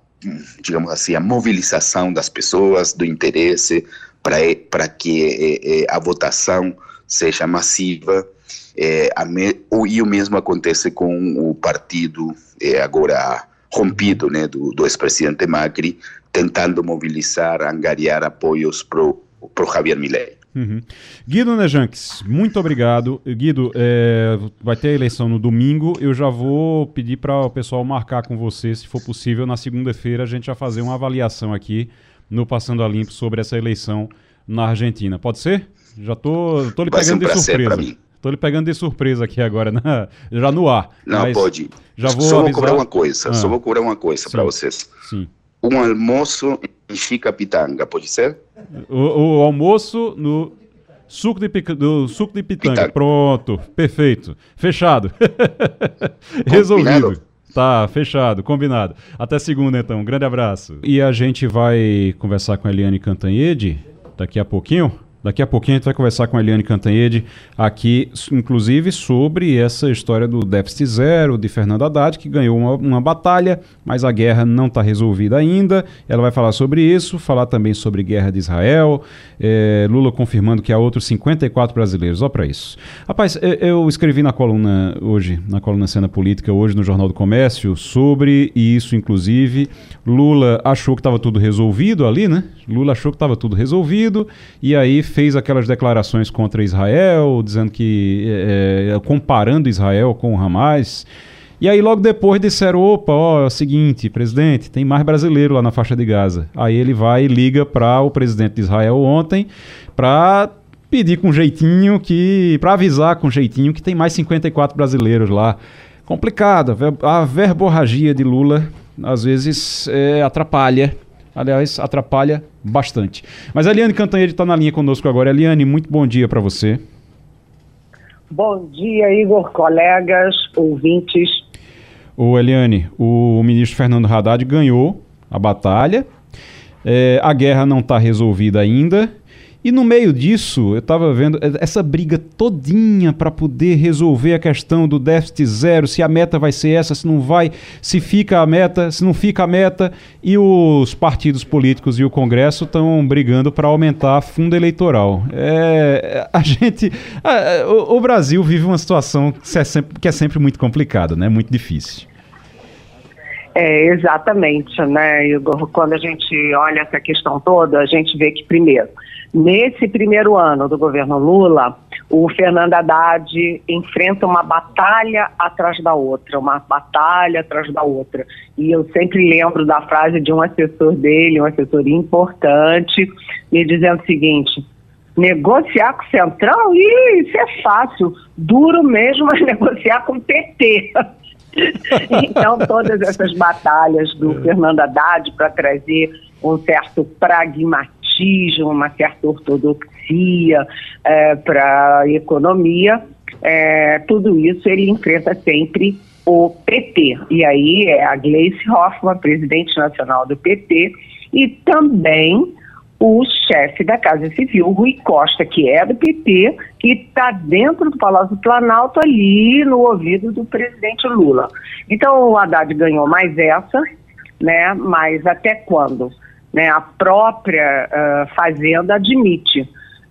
[SPEAKER 5] digamos assim, a mobilização das pessoas, do interesse para que a votação seja massiva. Me, o, e o mesmo acontece com o partido agora rompido né, do, do ex-presidente Macri, tentando mobilizar, angariar apoios para o Javier Milei.
[SPEAKER 1] Uhum. Guido Nejanques, muito obrigado. Guido, é, vai ter a eleição no domingo. Eu já vou pedir para o pessoal marcar com você, se for possível, na segunda-feira a gente vai fazer uma avaliação aqui no Passando a Limpo sobre essa eleição na Argentina. Pode ser? Já tô, tô lhe vai pegando um de surpresa. Tô lhe pegando de surpresa aqui agora, na, já no ar.
[SPEAKER 5] Não, pode. Já vou só avisar... vou cobrar uma coisa, ah. só vou cobrar uma coisa para vocês. Sim. Um almoço em Chicapitanga, pode ser?
[SPEAKER 1] O, o almoço no suco de, pica, do suco de pitanga. pitanga. Pronto, perfeito. Fechado. Resolvido. Tá, fechado, combinado. Até segunda, então. Um grande abraço. E a gente vai conversar com a Eliane Cantanhede daqui a pouquinho. Daqui a pouquinho a gente vai conversar com a Eliane Cantanhede aqui, inclusive, sobre essa história do déficit zero de Fernando Haddad, que ganhou uma, uma batalha, mas a guerra não está resolvida ainda. Ela vai falar sobre isso, falar também sobre guerra de Israel, é, Lula confirmando que há outros 54 brasileiros. Olha para isso. Rapaz, eu escrevi na coluna hoje, na coluna Cena Política, hoje no Jornal do Comércio, sobre isso, inclusive. Lula achou que estava tudo resolvido ali, né? Lula achou que estava tudo resolvido e aí fez aquelas declarações contra Israel, dizendo que é, é, comparando Israel com o Hamas. E aí logo depois disseram, opa, ó, é o seguinte, presidente, tem mais brasileiro lá na faixa de Gaza. Aí ele vai e liga para o presidente de Israel ontem para pedir com jeitinho que, para avisar com jeitinho que tem mais 54 brasileiros lá. Complicado, a verborragia de Lula às vezes é, atrapalha Aliás, atrapalha bastante. Mas a Eliane Cantanhede está na linha conosco agora. Eliane, muito bom dia para você.
[SPEAKER 6] Bom dia, Igor, colegas, ouvintes.
[SPEAKER 1] Ô, Eliane, o ministro Fernando Haddad ganhou a batalha. É, a guerra não está resolvida ainda. E no meio disso, eu estava vendo essa briga todinha para poder resolver a questão do déficit zero, se a meta vai ser essa, se não vai, se fica a meta, se não fica a meta, e os partidos políticos e o Congresso estão brigando para aumentar fundo eleitoral. É, a gente, a, o, o, Brasil vive uma situação que é sempre, que é sempre muito complicada, né? Muito difícil.
[SPEAKER 6] É, exatamente, né, Igor? Quando a gente olha essa questão toda, a gente vê que, primeiro, Nesse primeiro ano do governo Lula, o Fernando Haddad enfrenta uma batalha atrás da outra, uma batalha atrás da outra. E eu sempre lembro da frase de um assessor dele, um assessor importante, me dizendo o seguinte: negociar com o Centrão, Ih, isso é fácil, duro mesmo é negociar com o PT. então, todas essas batalhas do Fernando Haddad para trazer um certo pragmatismo uma certa ortodoxia é, para a economia, é, tudo isso ele enfrenta sempre o PT. E aí é a Gleice Hoffmann, presidente nacional do PT, e também o chefe da Casa Civil, Rui Costa, que é do PT, que está dentro do Palácio Planalto, ali no ouvido do presidente Lula. Então o Haddad ganhou mais essa, né? Mas até quando? Né? A própria uh, Fazenda admite.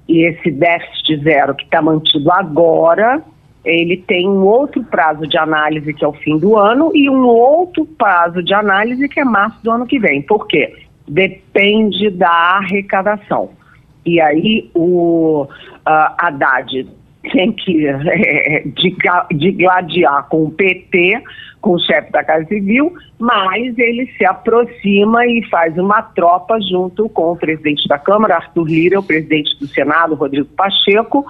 [SPEAKER 6] E esse déficit zero que está mantido agora, ele tem um outro prazo de análise que é o fim do ano e um outro prazo de análise que é março do ano que vem. Por quê? Depende da arrecadação. E aí o uh, Haddad tem que é, digladiar com o PT, com o chefe da Casa Civil, mas ele se aproxima e faz uma tropa junto com o presidente da Câmara, Arthur Lira, o presidente do Senado, Rodrigo Pacheco,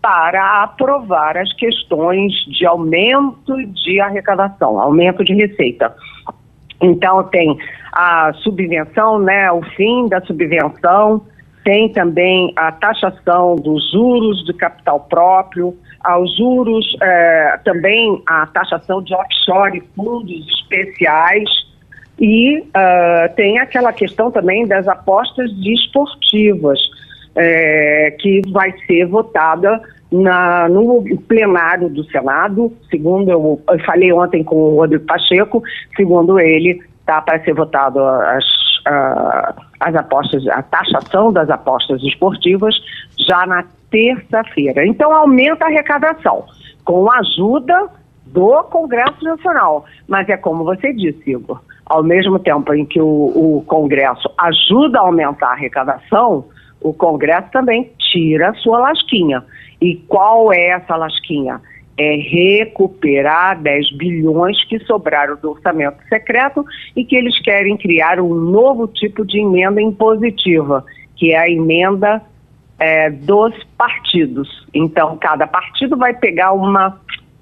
[SPEAKER 6] para aprovar as questões de aumento de arrecadação, aumento de receita. Então tem a subvenção, né, o fim da subvenção, tem também a taxação dos juros de capital próprio, aos juros, é, também a taxação de offshore, fundos especiais, e uh, tem aquela questão também das apostas desportivas, é, que vai ser votada na, no plenário do Senado, segundo eu, eu falei ontem com o Rodrigo Pacheco, segundo ele, está para ser votado as, uh, as apostas, a taxação das apostas esportivas já na terça-feira. Então aumenta a arrecadação com a ajuda do Congresso Nacional. Mas é como você disse, Igor, ao mesmo tempo em que o, o Congresso ajuda a aumentar a arrecadação, o Congresso também tira a sua lasquinha. E qual é essa lasquinha? É recuperar 10 bilhões que sobraram do orçamento secreto e que eles querem criar um novo tipo de emenda impositiva, que é a emenda é, dos partidos. Então, cada partido vai pegar uma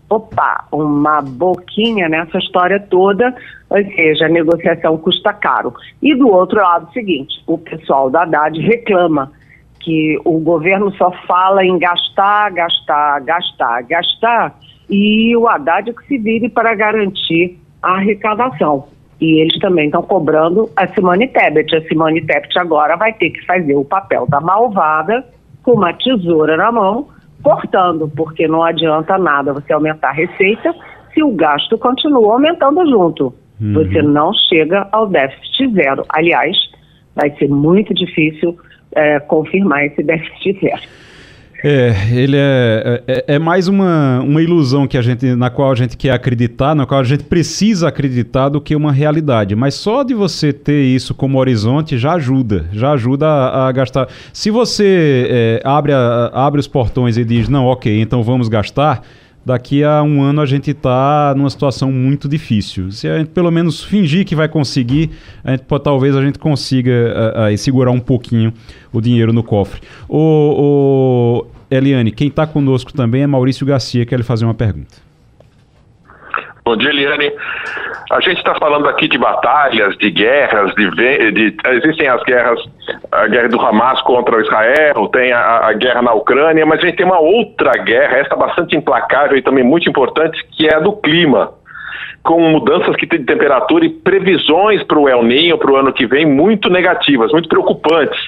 [SPEAKER 6] opa, uma boquinha nessa história toda, ou seja, a negociação custa caro. E do outro lado, o seguinte, o pessoal da Haddad reclama que o governo só fala em gastar, gastar, gastar, gastar, e o Haddad que se vire para garantir a arrecadação. E eles também estão cobrando a Simone Tebet. A Simone Tebet agora vai ter que fazer o papel da malvada com uma tesoura na mão cortando, porque não adianta nada você aumentar a receita se o gasto continua aumentando junto. Uhum. Você não chega ao déficit zero. Aliás, vai ser muito difícil é, confirmar esse déficit zero.
[SPEAKER 1] É, ele é, é, é, mais uma, uma ilusão que a gente, na qual a gente quer acreditar, na qual a gente precisa acreditar do que uma realidade. Mas só de você ter isso como horizonte já ajuda, já ajuda a, a gastar. Se você é, abre, a, abre os portões e diz, não, ok, então vamos gastar, daqui a um ano a gente está numa situação muito difícil. Se a gente pelo menos fingir que vai conseguir, a gente talvez a gente consiga a, a, segurar um pouquinho o dinheiro no cofre. O, o Eliane, quem está conosco também é Maurício Garcia, quer lhe fazer uma pergunta.
[SPEAKER 2] Bom dia, Eliane. A gente está falando aqui de batalhas, de guerras, de, de, existem as guerras, a guerra do Hamas contra Israel, tem a, a, guerra na Ucrânia, mas a gente tem uma outra guerra, essa bastante implacável e também muito importante, que é a do clima, com mudanças que tem de temperatura e previsões para o El Ninho para o ano que vem muito negativas, muito preocupantes.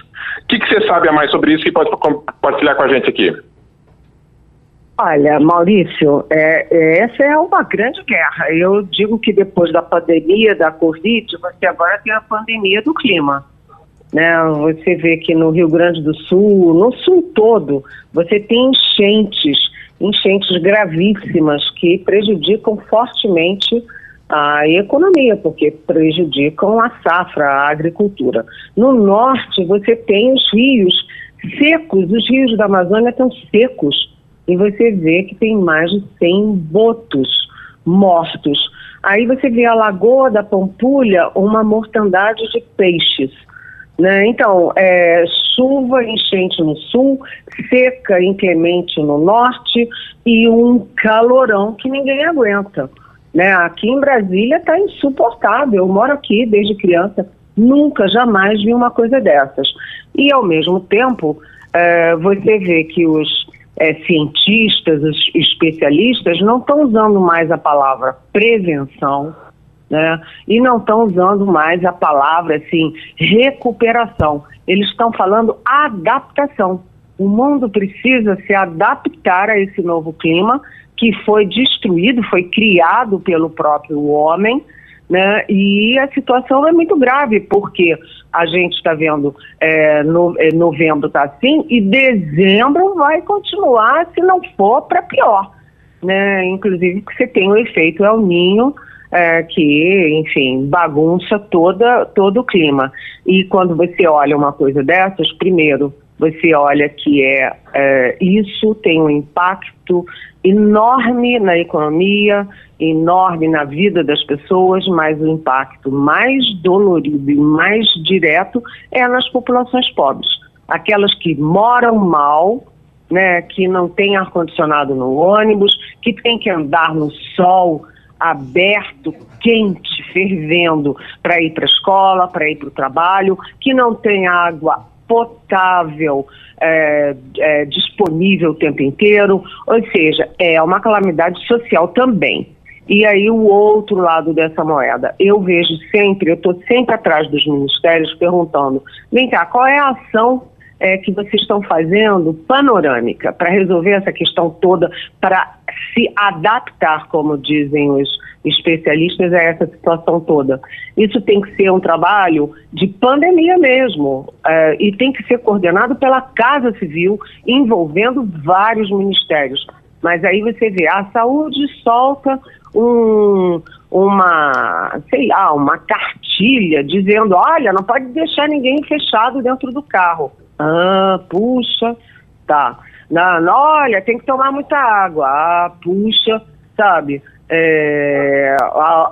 [SPEAKER 2] O que, você sabe a mais sobre isso que pode compartilhar com a gente aqui?
[SPEAKER 6] Olha, Maurício, é, é, essa é uma grande guerra. Eu digo que depois da pandemia da Covid, você agora tem a pandemia do clima. Né? Você vê que no Rio Grande do Sul, no sul todo, você tem enchentes, enchentes gravíssimas que prejudicam fortemente a economia, porque prejudicam a safra, a agricultura. No norte, você tem os rios secos, os rios da Amazônia estão secos e você vê que tem mais de 100 botos mortos. Aí você vê a Lagoa da Pampulha, uma mortandade de peixes. Né? Então, é, chuva, enchente no sul, seca, inclemente no norte e um calorão que ninguém aguenta. Né? Aqui em Brasília está insuportável. Eu moro aqui desde criança, nunca, jamais vi uma coisa dessas. E, ao mesmo tempo, é, você vê que os é, cientistas, os especialistas, não estão usando mais a palavra prevenção, né? E não estão usando mais a palavra assim recuperação. Eles estão falando adaptação. O mundo precisa se adaptar a esse novo clima que foi destruído, foi criado pelo próprio homem né? E a situação é muito grave, porque a gente está vendo é, no, é, novembro está assim e dezembro vai continuar, se não for para pior. Né? Inclusive que você tem o efeito El Ninho, é, que, enfim, bagunça toda, todo o clima. E quando você olha uma coisa dessas, primeiro, você olha que é, é, isso tem um impacto enorme na economia, enorme na vida das pessoas, mas o impacto mais dolorido e mais direto é nas populações pobres, aquelas que moram mal, né, que não tem ar condicionado no ônibus, que tem que andar no sol aberto, quente, fervendo para ir para a escola, para ir para o trabalho, que não tem água potável é, é, disponível o tempo inteiro, ou seja, é uma calamidade social também. E aí o outro lado dessa moeda, eu vejo sempre, eu estou sempre atrás dos ministérios perguntando, vem cá, qual é a ação é, que vocês estão fazendo panorâmica para resolver essa questão toda, para se adaptar, como dizem os especialistas, a essa situação toda. Isso tem que ser um trabalho de pandemia mesmo, é, e tem que ser coordenado pela Casa Civil, envolvendo vários ministérios. Mas aí você vê, a saúde solta um, uma, sei lá, uma cartilha dizendo, olha, não pode deixar ninguém fechado dentro do carro. Ah, puxa, tá. Não, olha, tem que tomar muita água. Ah, puxa, sabe? É,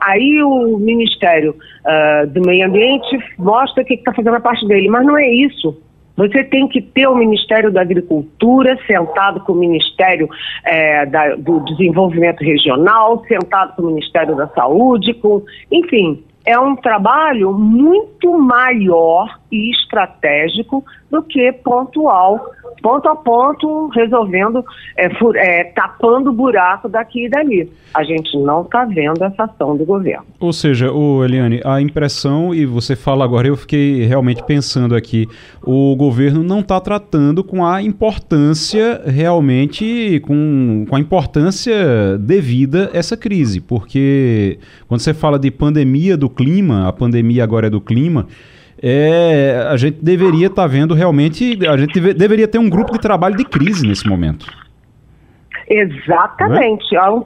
[SPEAKER 6] aí o Ministério uh, do Meio Ambiente mostra que está fazendo a parte dele, mas não é isso. Você tem que ter o Ministério da Agricultura sentado com o Ministério é, da, do Desenvolvimento Regional, sentado com o Ministério da Saúde, com, enfim, é um trabalho muito maior e estratégico do que pontual, ponto a ponto, resolvendo, é, é, tapando o buraco daqui e dali. A gente não está vendo essa ação do governo.
[SPEAKER 1] Ou seja, o Eliane, a impressão, e você fala agora, eu fiquei realmente pensando aqui, o governo não está tratando com a importância realmente, com, com a importância devida essa crise, porque quando você fala de pandemia do clima, a pandemia agora é do clima, é, a gente deveria estar tá vendo realmente, a gente deve, deveria ter um grupo de trabalho de crise nesse momento.
[SPEAKER 6] Exatamente. É? Um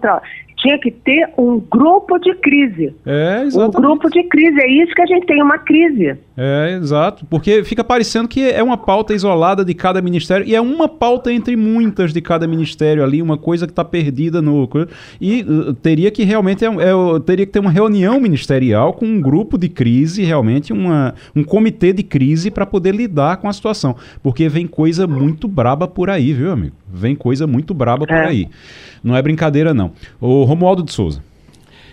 [SPEAKER 6] tinha que ter um grupo de crise.
[SPEAKER 1] É, exatamente.
[SPEAKER 6] Um grupo de crise, é isso que a gente tem, uma crise.
[SPEAKER 1] É, exato, porque fica parecendo que é uma pauta isolada de cada ministério, e é uma pauta entre muitas de cada ministério ali, uma coisa que está perdida no... E uh, teria que realmente, é, é, teria que ter uma reunião ministerial com um grupo de crise, realmente uma, um comitê de crise para poder lidar com a situação, porque vem coisa muito braba por aí, viu, amigo? Vem coisa muito braba por é. aí. Não é brincadeira, não. O Romualdo de Souza.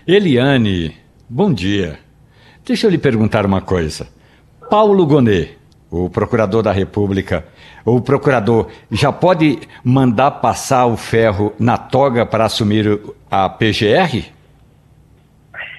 [SPEAKER 3] Eliane, bom dia. Deixa eu lhe perguntar uma coisa. Paulo Gonet, o procurador da República, o procurador já pode mandar passar o ferro na toga para assumir a PGR?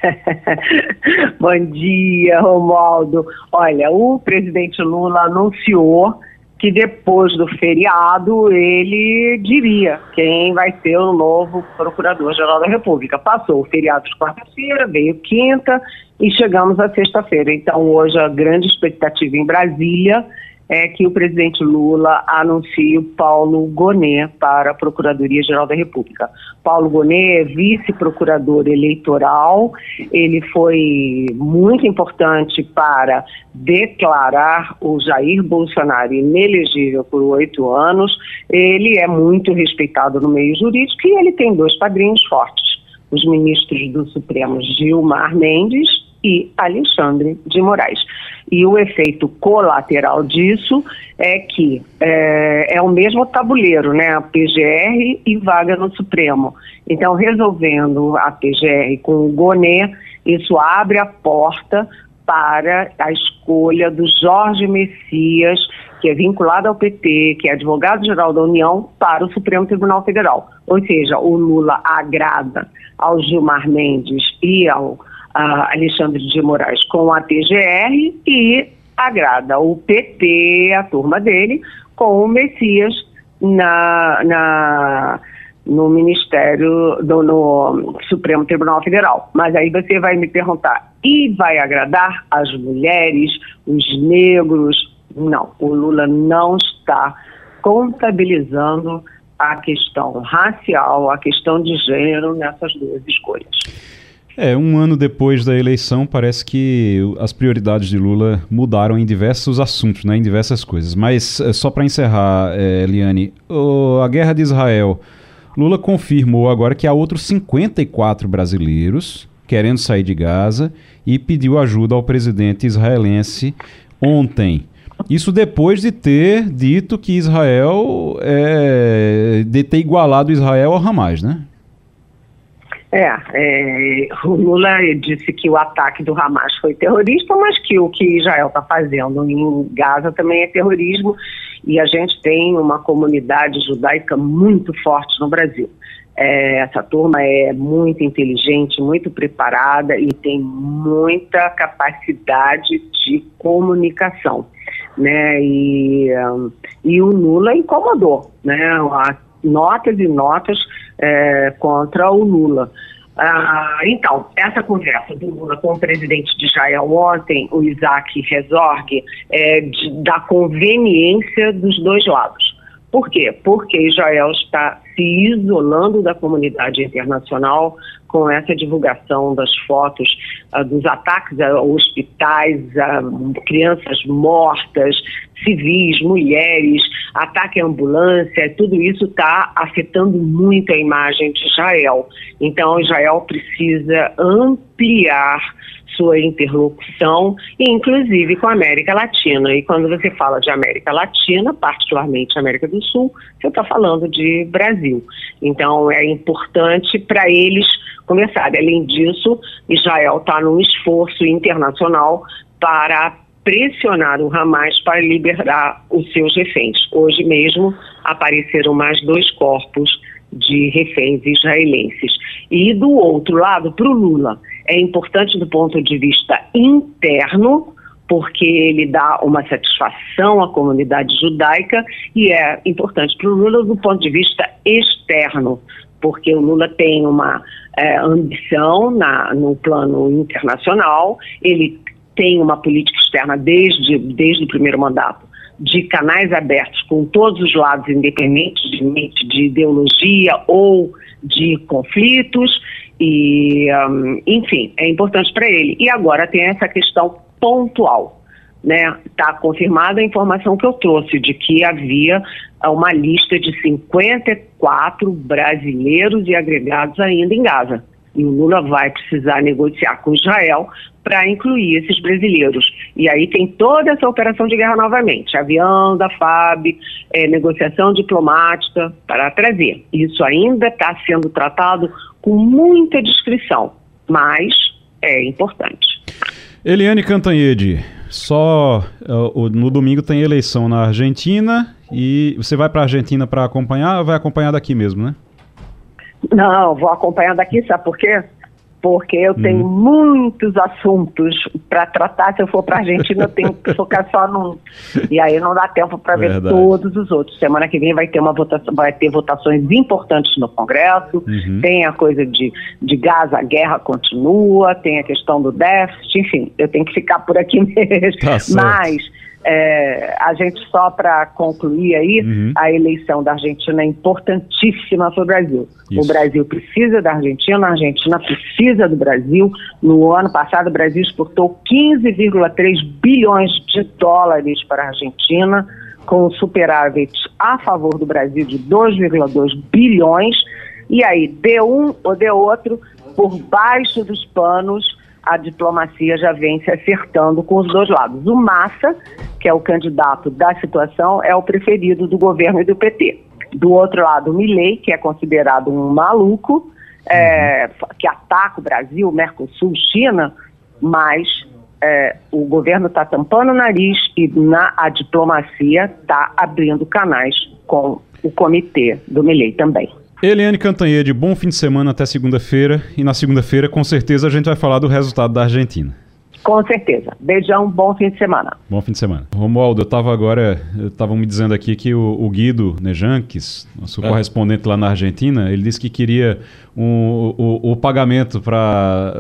[SPEAKER 6] Bom dia, Romualdo. Olha, o presidente Lula anunciou que depois do feriado ele diria quem vai ser o novo Procurador-Geral da República. Passou o feriado de quarta-feira, veio quinta e chegamos à sexta-feira. Então, hoje, a grande expectativa em Brasília é que o presidente Lula anuncie o Paulo Gonet para a Procuradoria-Geral da República. Paulo Gonet é vice-procurador eleitoral, ele foi muito importante para declarar o Jair Bolsonaro inelegível por oito anos, ele é muito respeitado no meio jurídico e ele tem dois padrinhos fortes, os ministros do Supremo Gilmar Mendes e Alexandre de Moraes. E o efeito colateral disso é que é, é, o mesmo tabuleiro, né? A PGR e vaga no Supremo. Então, resolvendo a PGR com o Gonet, isso abre a porta para a escolha do Jorge Messias, que é vinculado ao PT, que é advogado-geral da União, para o Supremo Tribunal Federal. Ou seja, o Lula agrada ao Gilmar Mendes e ao Alexandre de Moraes com a TGR e agrada o PT, a turma dele, com o Messias na, na, no Ministério, do, no Supremo Tribunal Federal. Mas aí você vai me perguntar, e vai agradar as mulheres, os negros? Não, o Lula não está contabilizando a questão racial, a questão de gênero nessas duas escolhas.
[SPEAKER 1] É, um ano depois da eleição, parece que as prioridades de Lula mudaram em diversos assuntos, né, em diversas coisas. Mas, é, só para encerrar, é, Eliane, o, a guerra de Israel, Lula confirmou agora que há outros 54 brasileiros querendo sair de Gaza e pediu ajuda ao presidente israelense ontem. Isso depois de ter dito que Israel, é, de ter igualado Israel ao Hamas, né?
[SPEAKER 6] É, é, o Lula disse que o ataque do Hamas foi terrorista, mas que o que Israel está fazendo em Gaza também é terrorismo e a gente tem uma comunidade judaica muito forte no Brasil. É, essa turma é muito inteligente, muito preparada e tem muita capacidade de comunicação. né? E, e o Lula incomodou, né? Notas e notas é, contra o Lula. Ah, então, essa conversa do Lula com o presidente de Israel ontem, o Isaac Herzog, é de, da conveniência dos dois lados. Por quê? Porque Israel está se isolando da comunidade internacional com essa divulgação das fotos uh, dos ataques a hospitais, a crianças mortas, civis, mulheres, ataque à ambulância, tudo isso está afetando muito a imagem de Israel. Então, Israel precisa ampliar sua interlocução, inclusive com a América Latina. E quando você fala de América Latina, particularmente América do Sul, você está falando de Brasil. Então é importante para eles começarem. Além disso, Israel está num esforço internacional para pressionar o Hamas para liberar os seus reféns. Hoje mesmo apareceram mais dois corpos de reféns israelenses. E do outro lado, para o Lula, é importante do ponto de vista interno, porque ele dá uma satisfação à comunidade judaica, e é importante para o Lula do ponto de vista externo, porque o Lula tem uma é, ambição na, no plano internacional, ele tem uma política externa desde, desde o primeiro mandato de canais abertos com todos os lados, independente de, de ideologia ou de conflitos, e, um, enfim, é importante para ele. E agora tem essa questão pontual. Né? Está confirmada a informação que eu trouxe de que havia uma lista de 54 brasileiros e agregados ainda em Gaza. E o Lula vai precisar negociar com Israel para incluir esses brasileiros. E aí tem toda essa operação de guerra novamente, avião da FAB, é, negociação diplomática para trazer. Isso ainda está sendo tratado com muita descrição, mas é importante.
[SPEAKER 1] Eliane Cantanhede, só uh, no domingo tem eleição na Argentina e você vai para a Argentina para acompanhar ou vai acompanhar daqui mesmo, né?
[SPEAKER 6] Não, vou acompanhar daqui, sabe por quê? porque eu tenho uhum. muitos assuntos para tratar. Se eu for para a Argentina, eu tenho que focar só num. E aí não dá tempo para ver todos os outros. Semana que vem vai ter uma votação, vai ter votações importantes no Congresso. Uhum. Tem a coisa de, de gás, a guerra continua, tem a questão do déficit, enfim, eu tenho que ficar por aqui mesmo. Tá Mas é, a gente só para concluir aí, uhum. a eleição da Argentina é importantíssima para o Brasil. Isso. O Brasil precisa da Argentina, a Argentina precisa do Brasil. No ano passado, o Brasil exportou 15,3 bilhões de dólares para a Argentina, com superávit a favor do Brasil de 2,2 bilhões. E aí, de um ou de outro, por baixo dos panos, a diplomacia já vem se acertando com os dois lados. O Massa, que é o candidato da situação, é o preferido do governo e do PT. Do outro lado, o Milley, que é considerado um maluco, é, que ataca o Brasil, Mercosul, China, mas é, o governo está tampando o nariz e na, a diplomacia está abrindo canais com o comitê do Milley também.
[SPEAKER 1] Eliane Cantanhede, bom fim de semana até segunda-feira. E na segunda-feira, com certeza, a gente vai falar do resultado da Argentina.
[SPEAKER 6] Com certeza. Beijão, bom fim de semana.
[SPEAKER 1] Bom fim de semana. Romualdo, eu estava agora, estavam me dizendo aqui que o, o Guido Nejanques, nosso é. correspondente lá na Argentina, ele disse que queria um, o, o, pagamento para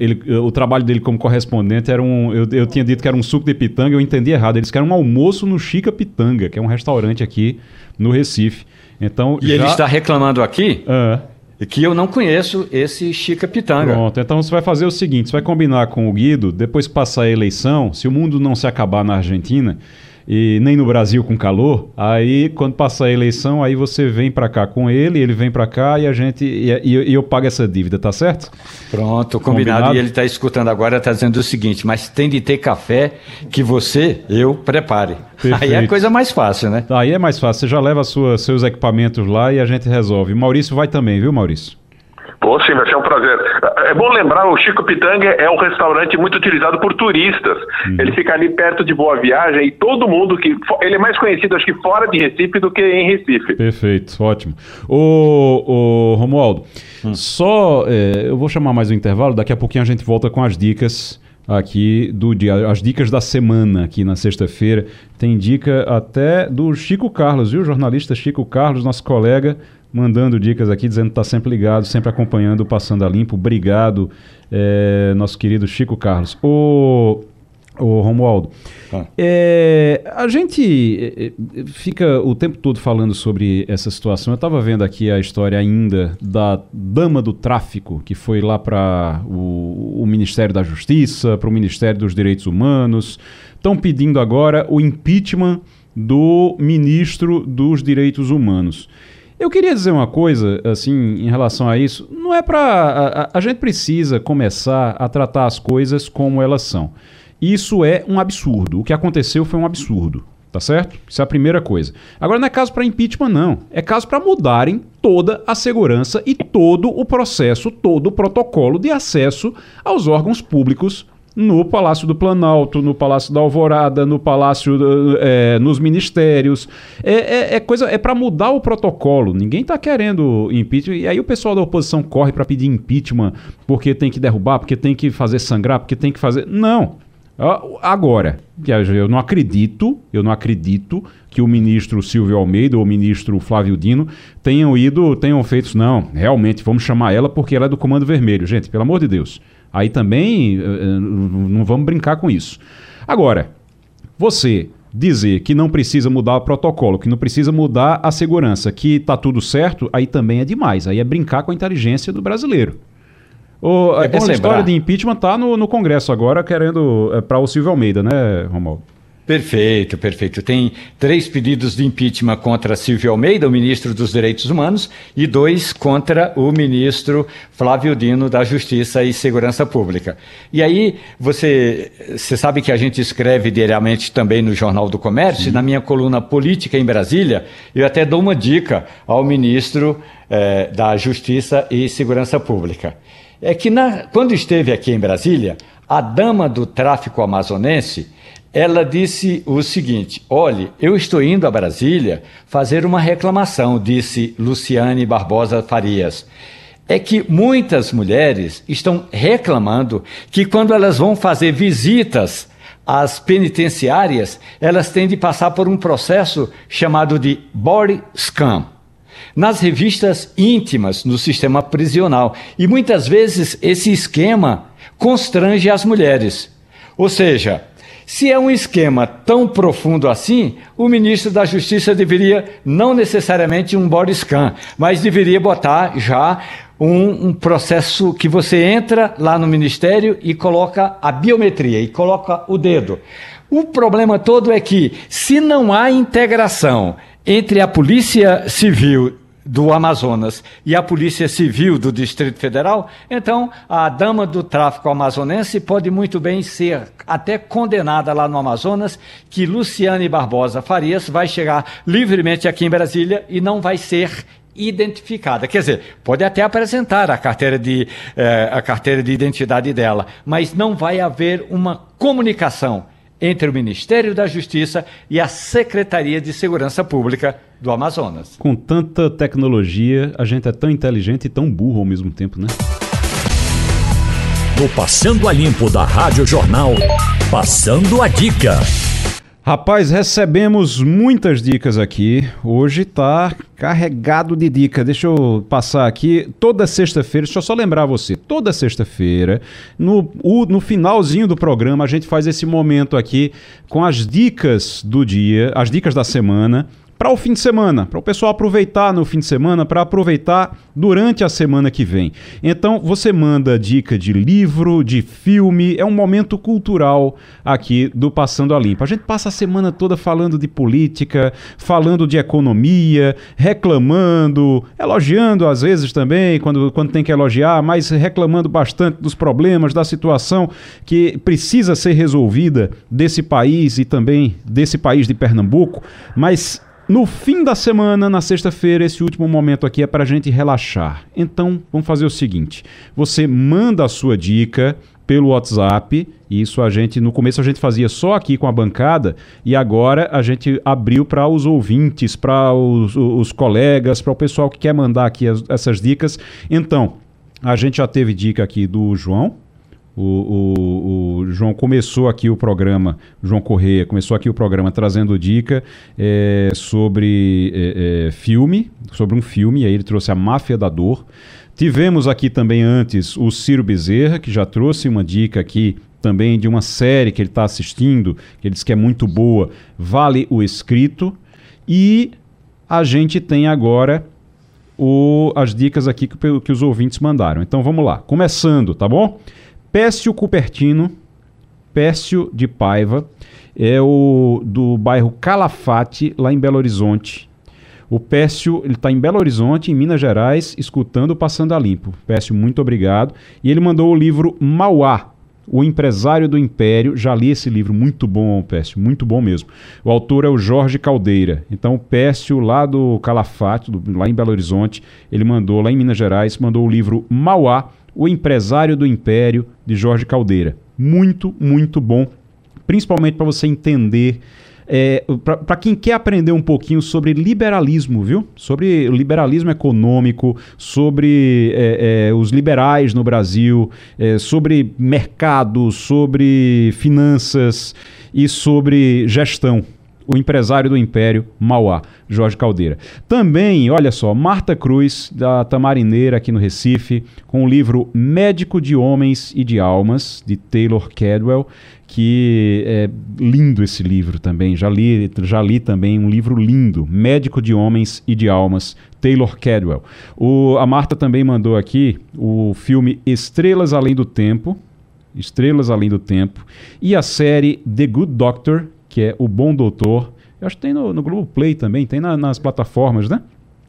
[SPEAKER 1] ele, o trabalho dele como correspondente era um, eu, eu tinha dito que era um suco de pitanga, eu entendi errado. Ele disse que era um almoço no Chica Pitanga, que é um restaurante aqui no Recife. Então,
[SPEAKER 3] e já... ele está reclamando aqui é. Que eu não conheço esse Chica Pitanga.
[SPEAKER 1] Pronto, então você vai fazer o seguinte: você vai combinar com o Guido, depois passar a eleição, se o mundo não se acabar na Argentina, e nem no Brasil com calor, aí quando passar a eleição, aí você vem para cá com ele, ele vem para cá e a gente e, e, e, eu pago essa dívida, tá certo?
[SPEAKER 3] Pronto, combinado. combinado? E ele está escutando agora, está dizendo o seguinte: mas tem de ter café que você, eu prepare. Perfeito. Aí é a coisa mais fácil, né?
[SPEAKER 1] Aí é mais fácil. Você já leva sua, seus equipamentos lá e a gente resolve. Maurício vai também, viu, Maurício?
[SPEAKER 2] Pô, sim, vai ser um prazer. É bom lembrar, o Chico Pitanga é um restaurante muito utilizado por turistas. Uhum. Ele fica ali perto de Boa Viagem e todo mundo que. Ele é mais conhecido, acho que fora de Recife do que em Recife.
[SPEAKER 1] Perfeito, ótimo. O, o Romualdo, hum. só. É, eu vou chamar mais um intervalo, daqui a pouquinho a gente volta com as dicas aqui do dia, as dicas da semana aqui na sexta-feira. Tem dica até do Chico Carlos, viu? O jornalista Chico Carlos, nosso colega, mandando dicas aqui, dizendo que está sempre ligado, sempre acompanhando o Passando a Limpo. Obrigado, é, nosso querido Chico Carlos. O Ô, Romualdo, ah. é, a gente é, fica o tempo todo falando sobre essa situação. Eu estava vendo aqui a história ainda da dama do tráfico, que foi lá para o, o, Ministério da Justiça, para o Ministério dos Direitos Humanos. Estão pedindo agora o impeachment do ministro dos Direitos Humanos. Eu queria dizer uma coisa, assim, em relação a isso. Não é para. A, a, gente precisa começar a tratar as coisas como elas são. Isso é um absurdo. O que aconteceu foi um absurdo. Tá certo? Isso é a primeira coisa. Agora não é caso para impeachment, não. É caso para mudarem toda a segurança e todo o processo, todo o protocolo de acesso aos órgãos públicos no Palácio do Planalto, no Palácio da Alvorada, no Palácio, é, nos ministérios. É, é, é coisa, é para mudar o protocolo. Ninguém está querendo impeachment. E aí o pessoal da oposição corre para pedir impeachment porque tem que derrubar, porque tem que fazer sangrar, porque tem que fazer. Não. Agora, eu não acredito, eu não acredito que o ministro Silvio Almeida ou o ministro Flávio Dino tenham ido, tenham feito, não, realmente, vamos chamar ela porque ela é do Comando Vermelho. Gente, pelo amor de Deus. Aí também eh, eh, não vamos brincar com isso. Agora, você dizer que não precisa mudar o protocolo, que não precisa mudar a segurança, que está tudo certo, aí também é demais. Aí é brincar com a inteligência do brasileiro. O, é essa lembrar. história de impeachment está no, no Congresso agora, querendo é, para o Silvio Almeida, né, Romualdo?
[SPEAKER 3] Perfeito, perfeito. Tem três pedidos de impeachment contra Silvio Almeida, o ministro dos Direitos Humanos, e dois contra o ministro Flávio Dino da Justiça e Segurança Pública. E aí, você, você sabe que a gente escreve diariamente também no Jornal do Comércio, Sim. e na minha coluna Política em Brasília, eu até dou uma dica ao ministro eh, da Justiça e Segurança Pública é que na, quando esteve aqui em Brasília, a dama do tráfico amazonense, ela disse o seguinte: olhe, eu estou indo a Brasília fazer uma reclamação, disse Luciane Barbosa Farias. É que muitas mulheres estão reclamando que quando elas vão fazer visitas às penitenciárias, elas têm de passar por um processo chamado de body scan nas revistas íntimas no sistema prisional. E muitas vezes esse esquema constrange as mulheres. Ou seja, se é um esquema tão profundo assim, o ministro da Justiça deveria não necessariamente um body scan, mas deveria botar já um, um, processo que você entra lá no ministério e coloca a biometria e coloca o dedo. O problema todo é que, se não há integração entre a Polícia Civil do Amazonas e a Polícia Civil do Distrito Federal, então a dama do tráfico amazonense pode muito bem ser até condenada lá no Amazonas, que Luciane Barbosa Farias vai chegar livremente aqui em Brasília e não vai ser identificada. Quer dizer, pode até apresentar a carteira de, eh, a carteira de identidade dela, mas não vai haver uma comunicação entre o Ministério da Justiça e a Secretaria de Segurança Pública do Amazonas.
[SPEAKER 1] Com tanta tecnologia, a gente é tão inteligente e tão burro ao mesmo tempo, né?
[SPEAKER 7] No Passando a Limpo da Rádio Jornal, passando a dica.
[SPEAKER 1] Rapaz, recebemos muitas dicas aqui. Hoje tá carregado de dica. Deixa eu passar aqui. Toda sexta-feira, deixa eu só lembrar você. Toda sexta-feira, no, no finalzinho do programa, a gente faz esse momento aqui com as dicas do dia, as dicas da semana para o fim de semana, para o pessoal aproveitar no fim de semana, para aproveitar durante a semana que vem. Então você manda dica de livro, de filme, é um momento cultural aqui do Passando a Limpo. A gente passa a semana toda falando de política, falando de economia, reclamando, elogiando às vezes também, quando, quando tem que elogiar, mas reclamando bastante dos problemas, da situação que precisa ser resolvida desse país e também desse país de Pernambuco, mas no fim da semana, na sexta-feira, esse último momento aqui é para a gente relaxar. Então, vamos fazer o seguinte: você manda a sua dica pelo WhatsApp. Isso a gente, no começo a gente fazia só aqui com a bancada e agora a gente abriu para os ouvintes, para os, os, colegas, para o pessoal que quer mandar aqui as, essas dicas. Então, a gente já teve dica aqui do João, O, o, o, João começou aqui o programa, João Correia começou aqui o programa trazendo dica é, sobre é, é, filme, sobre um filme, aí ele trouxe a Máfia da Dor. Tivemos aqui também antes o Ciro Bezerra, que já trouxe uma dica aqui também de uma série que ele está assistindo, que ele diz que é muito boa, Vale o Escrito. E a gente tem agora o, as dicas aqui que, que os ouvintes mandaram. Então vamos lá, começando, tá bom? Pécio Cupertino, Pécio de Paiva, é o do bairro Calafate, lá em Belo Horizonte. O Pécio, ele está em Belo Horizonte, em Minas Gerais, escutando Passando a Limpo. Pécio, muito obrigado. E ele mandou o livro Mauá, o Empresário do Império. Já li esse livro, muito bom, Pécio, muito bom mesmo. O autor é o Jorge Caldeira. Então, o Pécio, lá do Calafate, do, lá em Belo Horizonte, ele mandou, lá em Minas Gerais, mandou o livro Mauá, o Empresário do Império, de Jorge Caldeira. Muito, muito bom, principalmente para você entender. É, para quem quer aprender um pouquinho sobre liberalismo, viu? Sobre liberalismo econômico, sobre é, é, os liberais no Brasil, é, sobre mercado, sobre finanças e sobre gestão o empresário do Império, Mauá, Jorge Caldeira. Também, olha só, Marta Cruz, da Tamarineira, aqui no Recife, com o livro Médico de Homens e de Almas, de Taylor Cadwell, que é lindo esse livro também. Já li, já li também um livro lindo, Médico de Homens e de Almas, Taylor Cadwell. O, a Marta também mandou aqui o filme Estrelas Além do Tempo, Estrelas Além do Tempo, e a série The Good Doctor, que é O Bom Doutor. Eu acho que tem no, no Globoplay também, tem na, nas plataformas, né?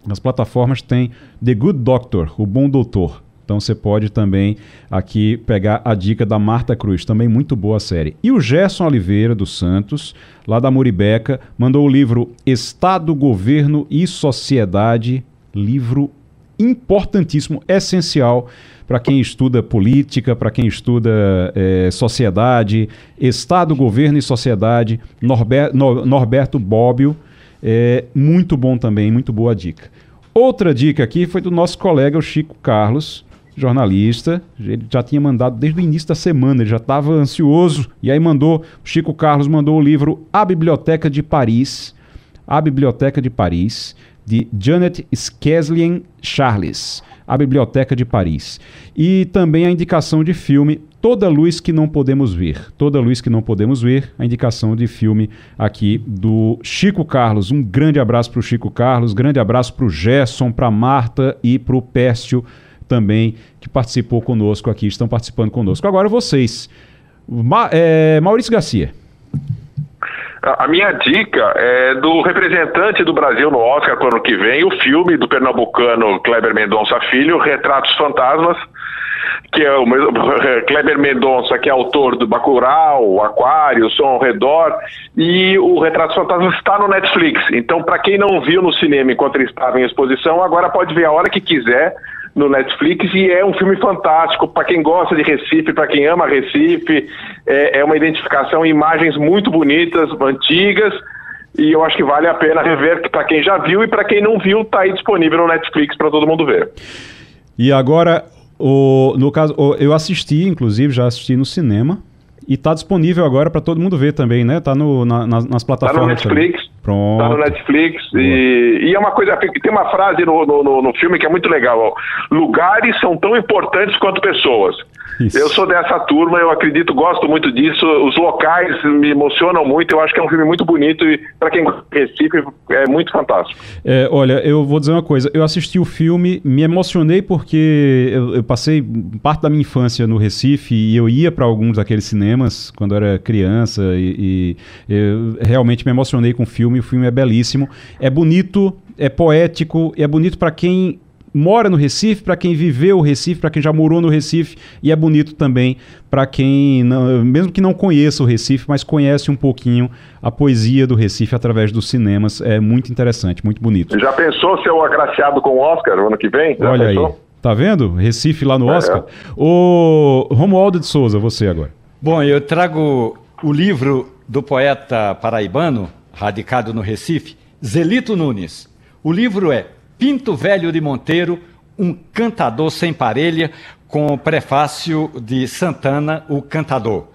[SPEAKER 1] Nas plataformas tem The Good Doctor, O Bom Doutor. Então você pode também aqui pegar a dica da Marta Cruz, também muito boa a série. E o Gerson Oliveira dos Santos, lá da Muribeca, mandou o livro Estado, Governo e Sociedade, livro importantíssimo, essencial para quem estuda política, para quem estuda é, sociedade, Estado, governo e sociedade. Norber, Nor, Norberto Bobbio, é, muito bom também, muito boa dica. Outra dica aqui foi do nosso colega o Chico Carlos, jornalista. Ele já tinha mandado desde o início da semana, ele já estava ansioso. E aí mandou, o Chico Carlos mandou o livro A Biblioteca de Paris. A Biblioteca de Paris, de Janet Skeslien Charles. A Biblioteca de Paris. E também a indicação de filme Toda Luz que Não Podemos Ver. Toda Luz que Não Podemos Ver, a indicação de filme aqui do Chico Carlos. Um grande abraço para o Chico Carlos, grande abraço para o Gerson, para Marta e para o Pércio também, que participou conosco aqui, estão participando conosco. Agora vocês. Ma é, Maurício Garcia.
[SPEAKER 2] A minha dica é do representante do Brasil no Oscar para o ano que vem, o filme do pernambucano Kleber Mendonça Filho, Retratos Fantasmas, que é o mesmo, Kleber Mendonça, que é autor do Bacurau, Aquário, Som ao Redor, e o Retratos Fantasmas está no Netflix. Então, para quem não viu no cinema enquanto ele estava em exposição, agora pode ver a hora que quiser no Netflix e é um filme fantástico para quem gosta de Recife, para quem ama Recife. É, é uma identificação, imagens muito bonitas, antigas. E eu acho que vale a pena rever para quem já viu e para quem não viu, está aí disponível no Netflix para todo mundo ver.
[SPEAKER 1] E agora, o, no caso, o, eu assisti, inclusive, já assisti no cinema. E está disponível agora para todo mundo ver também, né? Tá no, na, nas, nas plataformas.
[SPEAKER 2] Tá no Netflix. Também. Pronto. Tá no Netflix. E, e, é uma coisa. Tem uma frase no, no, no filme que é muito legal. Ó. Lugares são tão importantes quanto pessoas. Isso. Eu sou dessa turma, eu acredito, gosto muito disso. Os locais me emocionam muito. Eu acho que é um filme muito bonito e, para quem Recife, é muito fantástico.
[SPEAKER 1] É, olha, eu vou dizer uma coisa. Eu assisti o filme, me emocionei porque eu, eu passei parte da minha infância no Recife e eu ia para alguns daqueles cinemas quando era criança e, e eu realmente me emocionei com o filme. O filme é belíssimo, é bonito, é poético, é bonito para quem mora no Recife, para quem viveu o Recife, para quem já morou no Recife, e é bonito também para quem, não, mesmo que não conheça o Recife, mas conhece um pouquinho a poesia do Recife através dos cinemas. É muito interessante, muito bonito.
[SPEAKER 2] Já pensou ser o agraciado com o Oscar no ano que vem? Já
[SPEAKER 1] Olha pensou? aí. Tá vendo? Recife lá no é, Oscar. É. O Romualdo de Souza, você agora.
[SPEAKER 3] Bom, eu trago o livro do poeta paraibano, radicado no Recife, Zelito Nunes. O livro é Pinto Velho de Monteiro, um cantador sem parelha, com o prefácio de Santana, o cantador.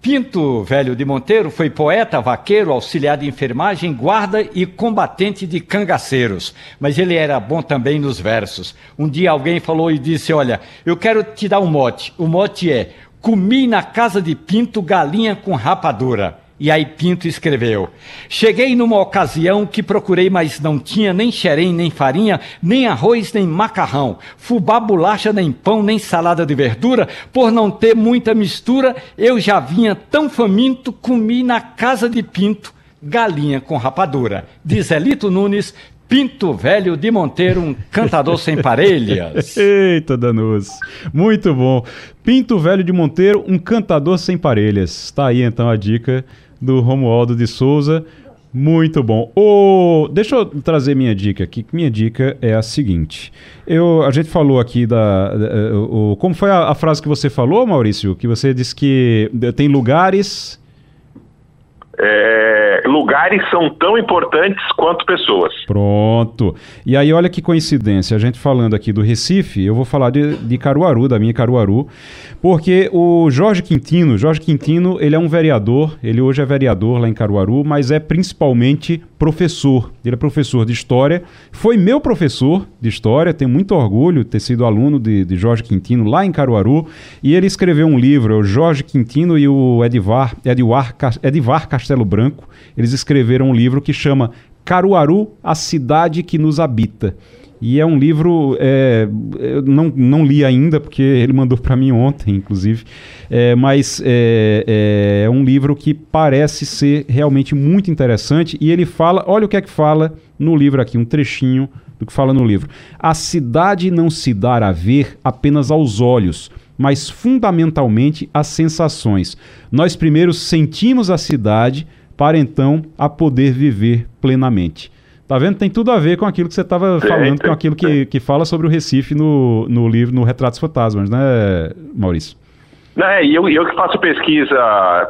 [SPEAKER 3] Pinto Velho de Monteiro foi poeta, vaqueiro, auxiliar de enfermagem, guarda e combatente de cangaceiros. Mas ele era bom também nos versos. Um dia alguém falou e disse: Olha, eu quero te dar um mote. O mote é: Comi na casa de Pinto galinha com rapadura. E aí Pinto escreveu: Cheguei numa ocasião que procurei, mas não tinha nem xerém, nem farinha, nem arroz, nem macarrão, fubá, bolacha, nem pão, nem salada de verdura. Por não ter muita mistura, eu já vinha tão faminto, comi na casa de Pinto galinha com rapadura. Diz Elito Nunes, Pinto Velho de Monteiro, um cantador sem parelhas.
[SPEAKER 1] Eita, danoso. Muito bom. Pinto Velho de Monteiro, um cantador sem parelhas. Está aí então a dica do Romualdo de Souza. Muito bom. Oh, deixa eu trazer minha dica aqui. Minha dica é a seguinte. Eu, a gente falou aqui da. da o, como foi a, a, frase que você falou, Maurício? Que você disse que tem lugares.
[SPEAKER 2] É, lugares são tão importantes quanto pessoas.
[SPEAKER 1] Pronto. E aí, olha que coincidência. A gente falando aqui do Recife, eu vou falar de, de Caruaru, da minha Caruaru. Porque o Jorge Quintino, Jorge Quintino, ele é um vereador, ele hoje é vereador lá em Caruaru, mas é principalmente professor. Ele é professor de história, foi meu professor de história, tenho muito orgulho de ter sido aluno de, de Jorge Quintino lá em Caruaru, e ele escreveu um livro, é o Jorge Quintino e o Edivar, Edivar, Edivar Castelo Branco, eles escreveram um livro que chama Caruaru, a cidade que nos habita. E é um livro, é, eu não, não li ainda, porque ele mandou para mim ontem, inclusive, é, mas é, é, um livro que parece ser realmente muito interessante. E ele fala, olha o que é que fala no livro aqui, um trechinho do que fala no livro. A cidade não se dá a ver apenas aos olhos, mas fundamentalmente às sensações. Nós primeiro sentimos a cidade para então a poder viver plenamente. Tá vendo? Tem tudo a ver com aquilo que você estava falando, com aquilo que, que fala sobre o Recife no, no livro, no Retratos Fantasmas, né, Maurício?
[SPEAKER 2] É, e eu, eu que faço pesquisa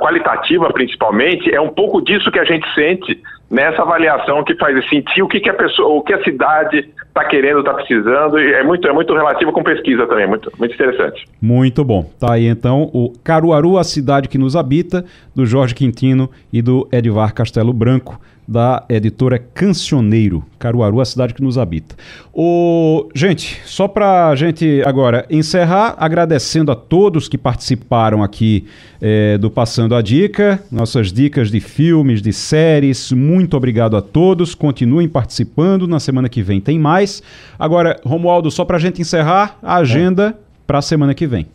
[SPEAKER 2] qualitativa, principalmente, é um pouco disso que a gente sente nessa avaliação que faz sentir o que, que a pessoa, o que a cidade está querendo, está precisando, e é muito, é muito relativo com pesquisa também, muito, muito interessante.
[SPEAKER 1] Muito bom. Tá aí então o Caruaru, a cidade que nos habita, do Jorge Quintino e do Edvar Castelo Branco da editora Cancioneiro, Caruaru, a cidade que nos habita. O, gente, só para gente agora encerrar, agradecendo a todos que participaram aqui é, do Passando a Dica, nossas dicas de filmes, de séries, muito obrigado a todos, continuem participando, na semana que vem tem mais. Agora, Romualdo, só para gente encerrar, a agenda é. para a semana que vem.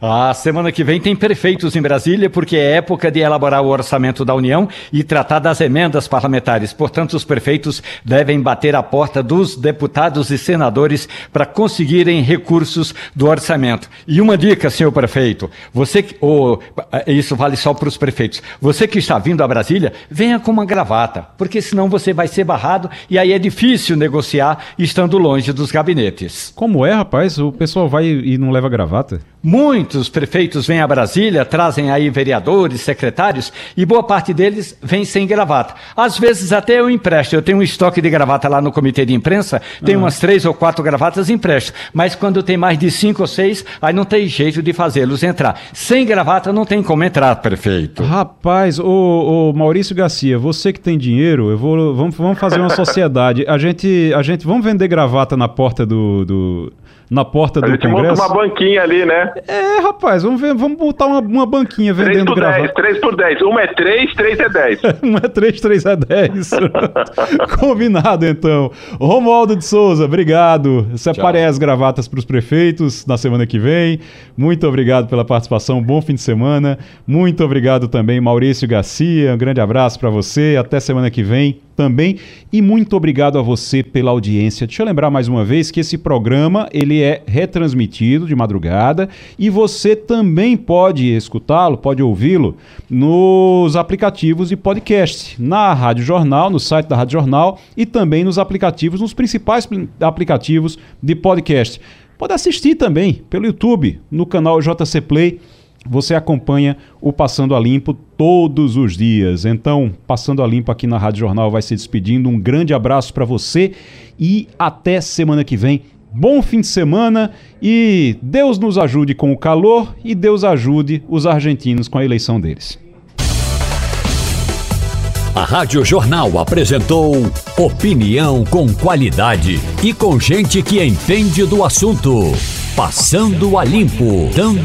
[SPEAKER 3] A semana que vem tem prefeitos em Brasília, porque é época de elaborar o orçamento da União e tratar das emendas parlamentares. Portanto, os prefeitos devem bater a porta dos deputados e senadores para conseguirem recursos do orçamento. E uma dica, senhor prefeito: você que, oh, isso vale só para os prefeitos. Você que está vindo a Brasília, venha com uma gravata, porque senão você vai ser barrado e aí é difícil negociar estando longe dos gabinetes.
[SPEAKER 1] Como é, rapaz? O pessoal vai e não leva gravata?
[SPEAKER 3] Muitos prefeitos vêm a Brasília, trazem aí vereadores, secretários, e boa parte deles vem sem gravata. Às vezes até eu empresto. Eu tenho um estoque de gravata lá no comitê de imprensa, tenho umas três ou quatro gravatas empresto. Mas quando tem mais de cinco ou seis, aí não tem jeito de fazê-los entrar. Sem gravata não tem como entrar, prefeito.
[SPEAKER 1] Rapaz, ô, ô Maurício Garcia, você que tem dinheiro, eu vou, vamos, vamos fazer uma sociedade. A gente, a gente, vamos vender gravata na porta do, do na porta do Congresso. A gente monta
[SPEAKER 2] uma banquinha ali, né?
[SPEAKER 1] É, rapaz, vamos ver, vamos botar uma, uma banquinha vendendo 3 por
[SPEAKER 2] gravata. 10, 3 por 10. Uma é 3, 3 é 10.
[SPEAKER 1] uma é 3, 3 é 10. Combinado, então. Romualdo de Souza, obrigado. Separei as gravatas para os prefeitos na semana que vem. Muito obrigado pela participação. Bom fim de semana. Muito obrigado também, Maurício Garcia. Um grande abraço para você. Até semana que vem também. E muito obrigado a você pela audiência. Deixa eu lembrar mais uma vez que esse programa ele é retransmitido de madrugada e você também pode escutá-lo, pode ouvi-lo nos aplicativos de podcast, na Rádio Jornal, no site da Rádio Jornal e também nos aplicativos, nos principais aplicativos de podcast. Pode assistir também pelo YouTube, no canal JC Play você acompanha o Passando a Limpo todos os dias. Então, Passando a Limpo aqui na Rádio Jornal vai se despedindo. Um grande abraço para você e até semana que vem. Bom fim de semana e Deus nos ajude com o calor e Deus ajude os argentinos com a eleição deles.
[SPEAKER 7] A Rádio Jornal apresentou opinião com qualidade e com gente que entende do assunto. Passando a limpo, dando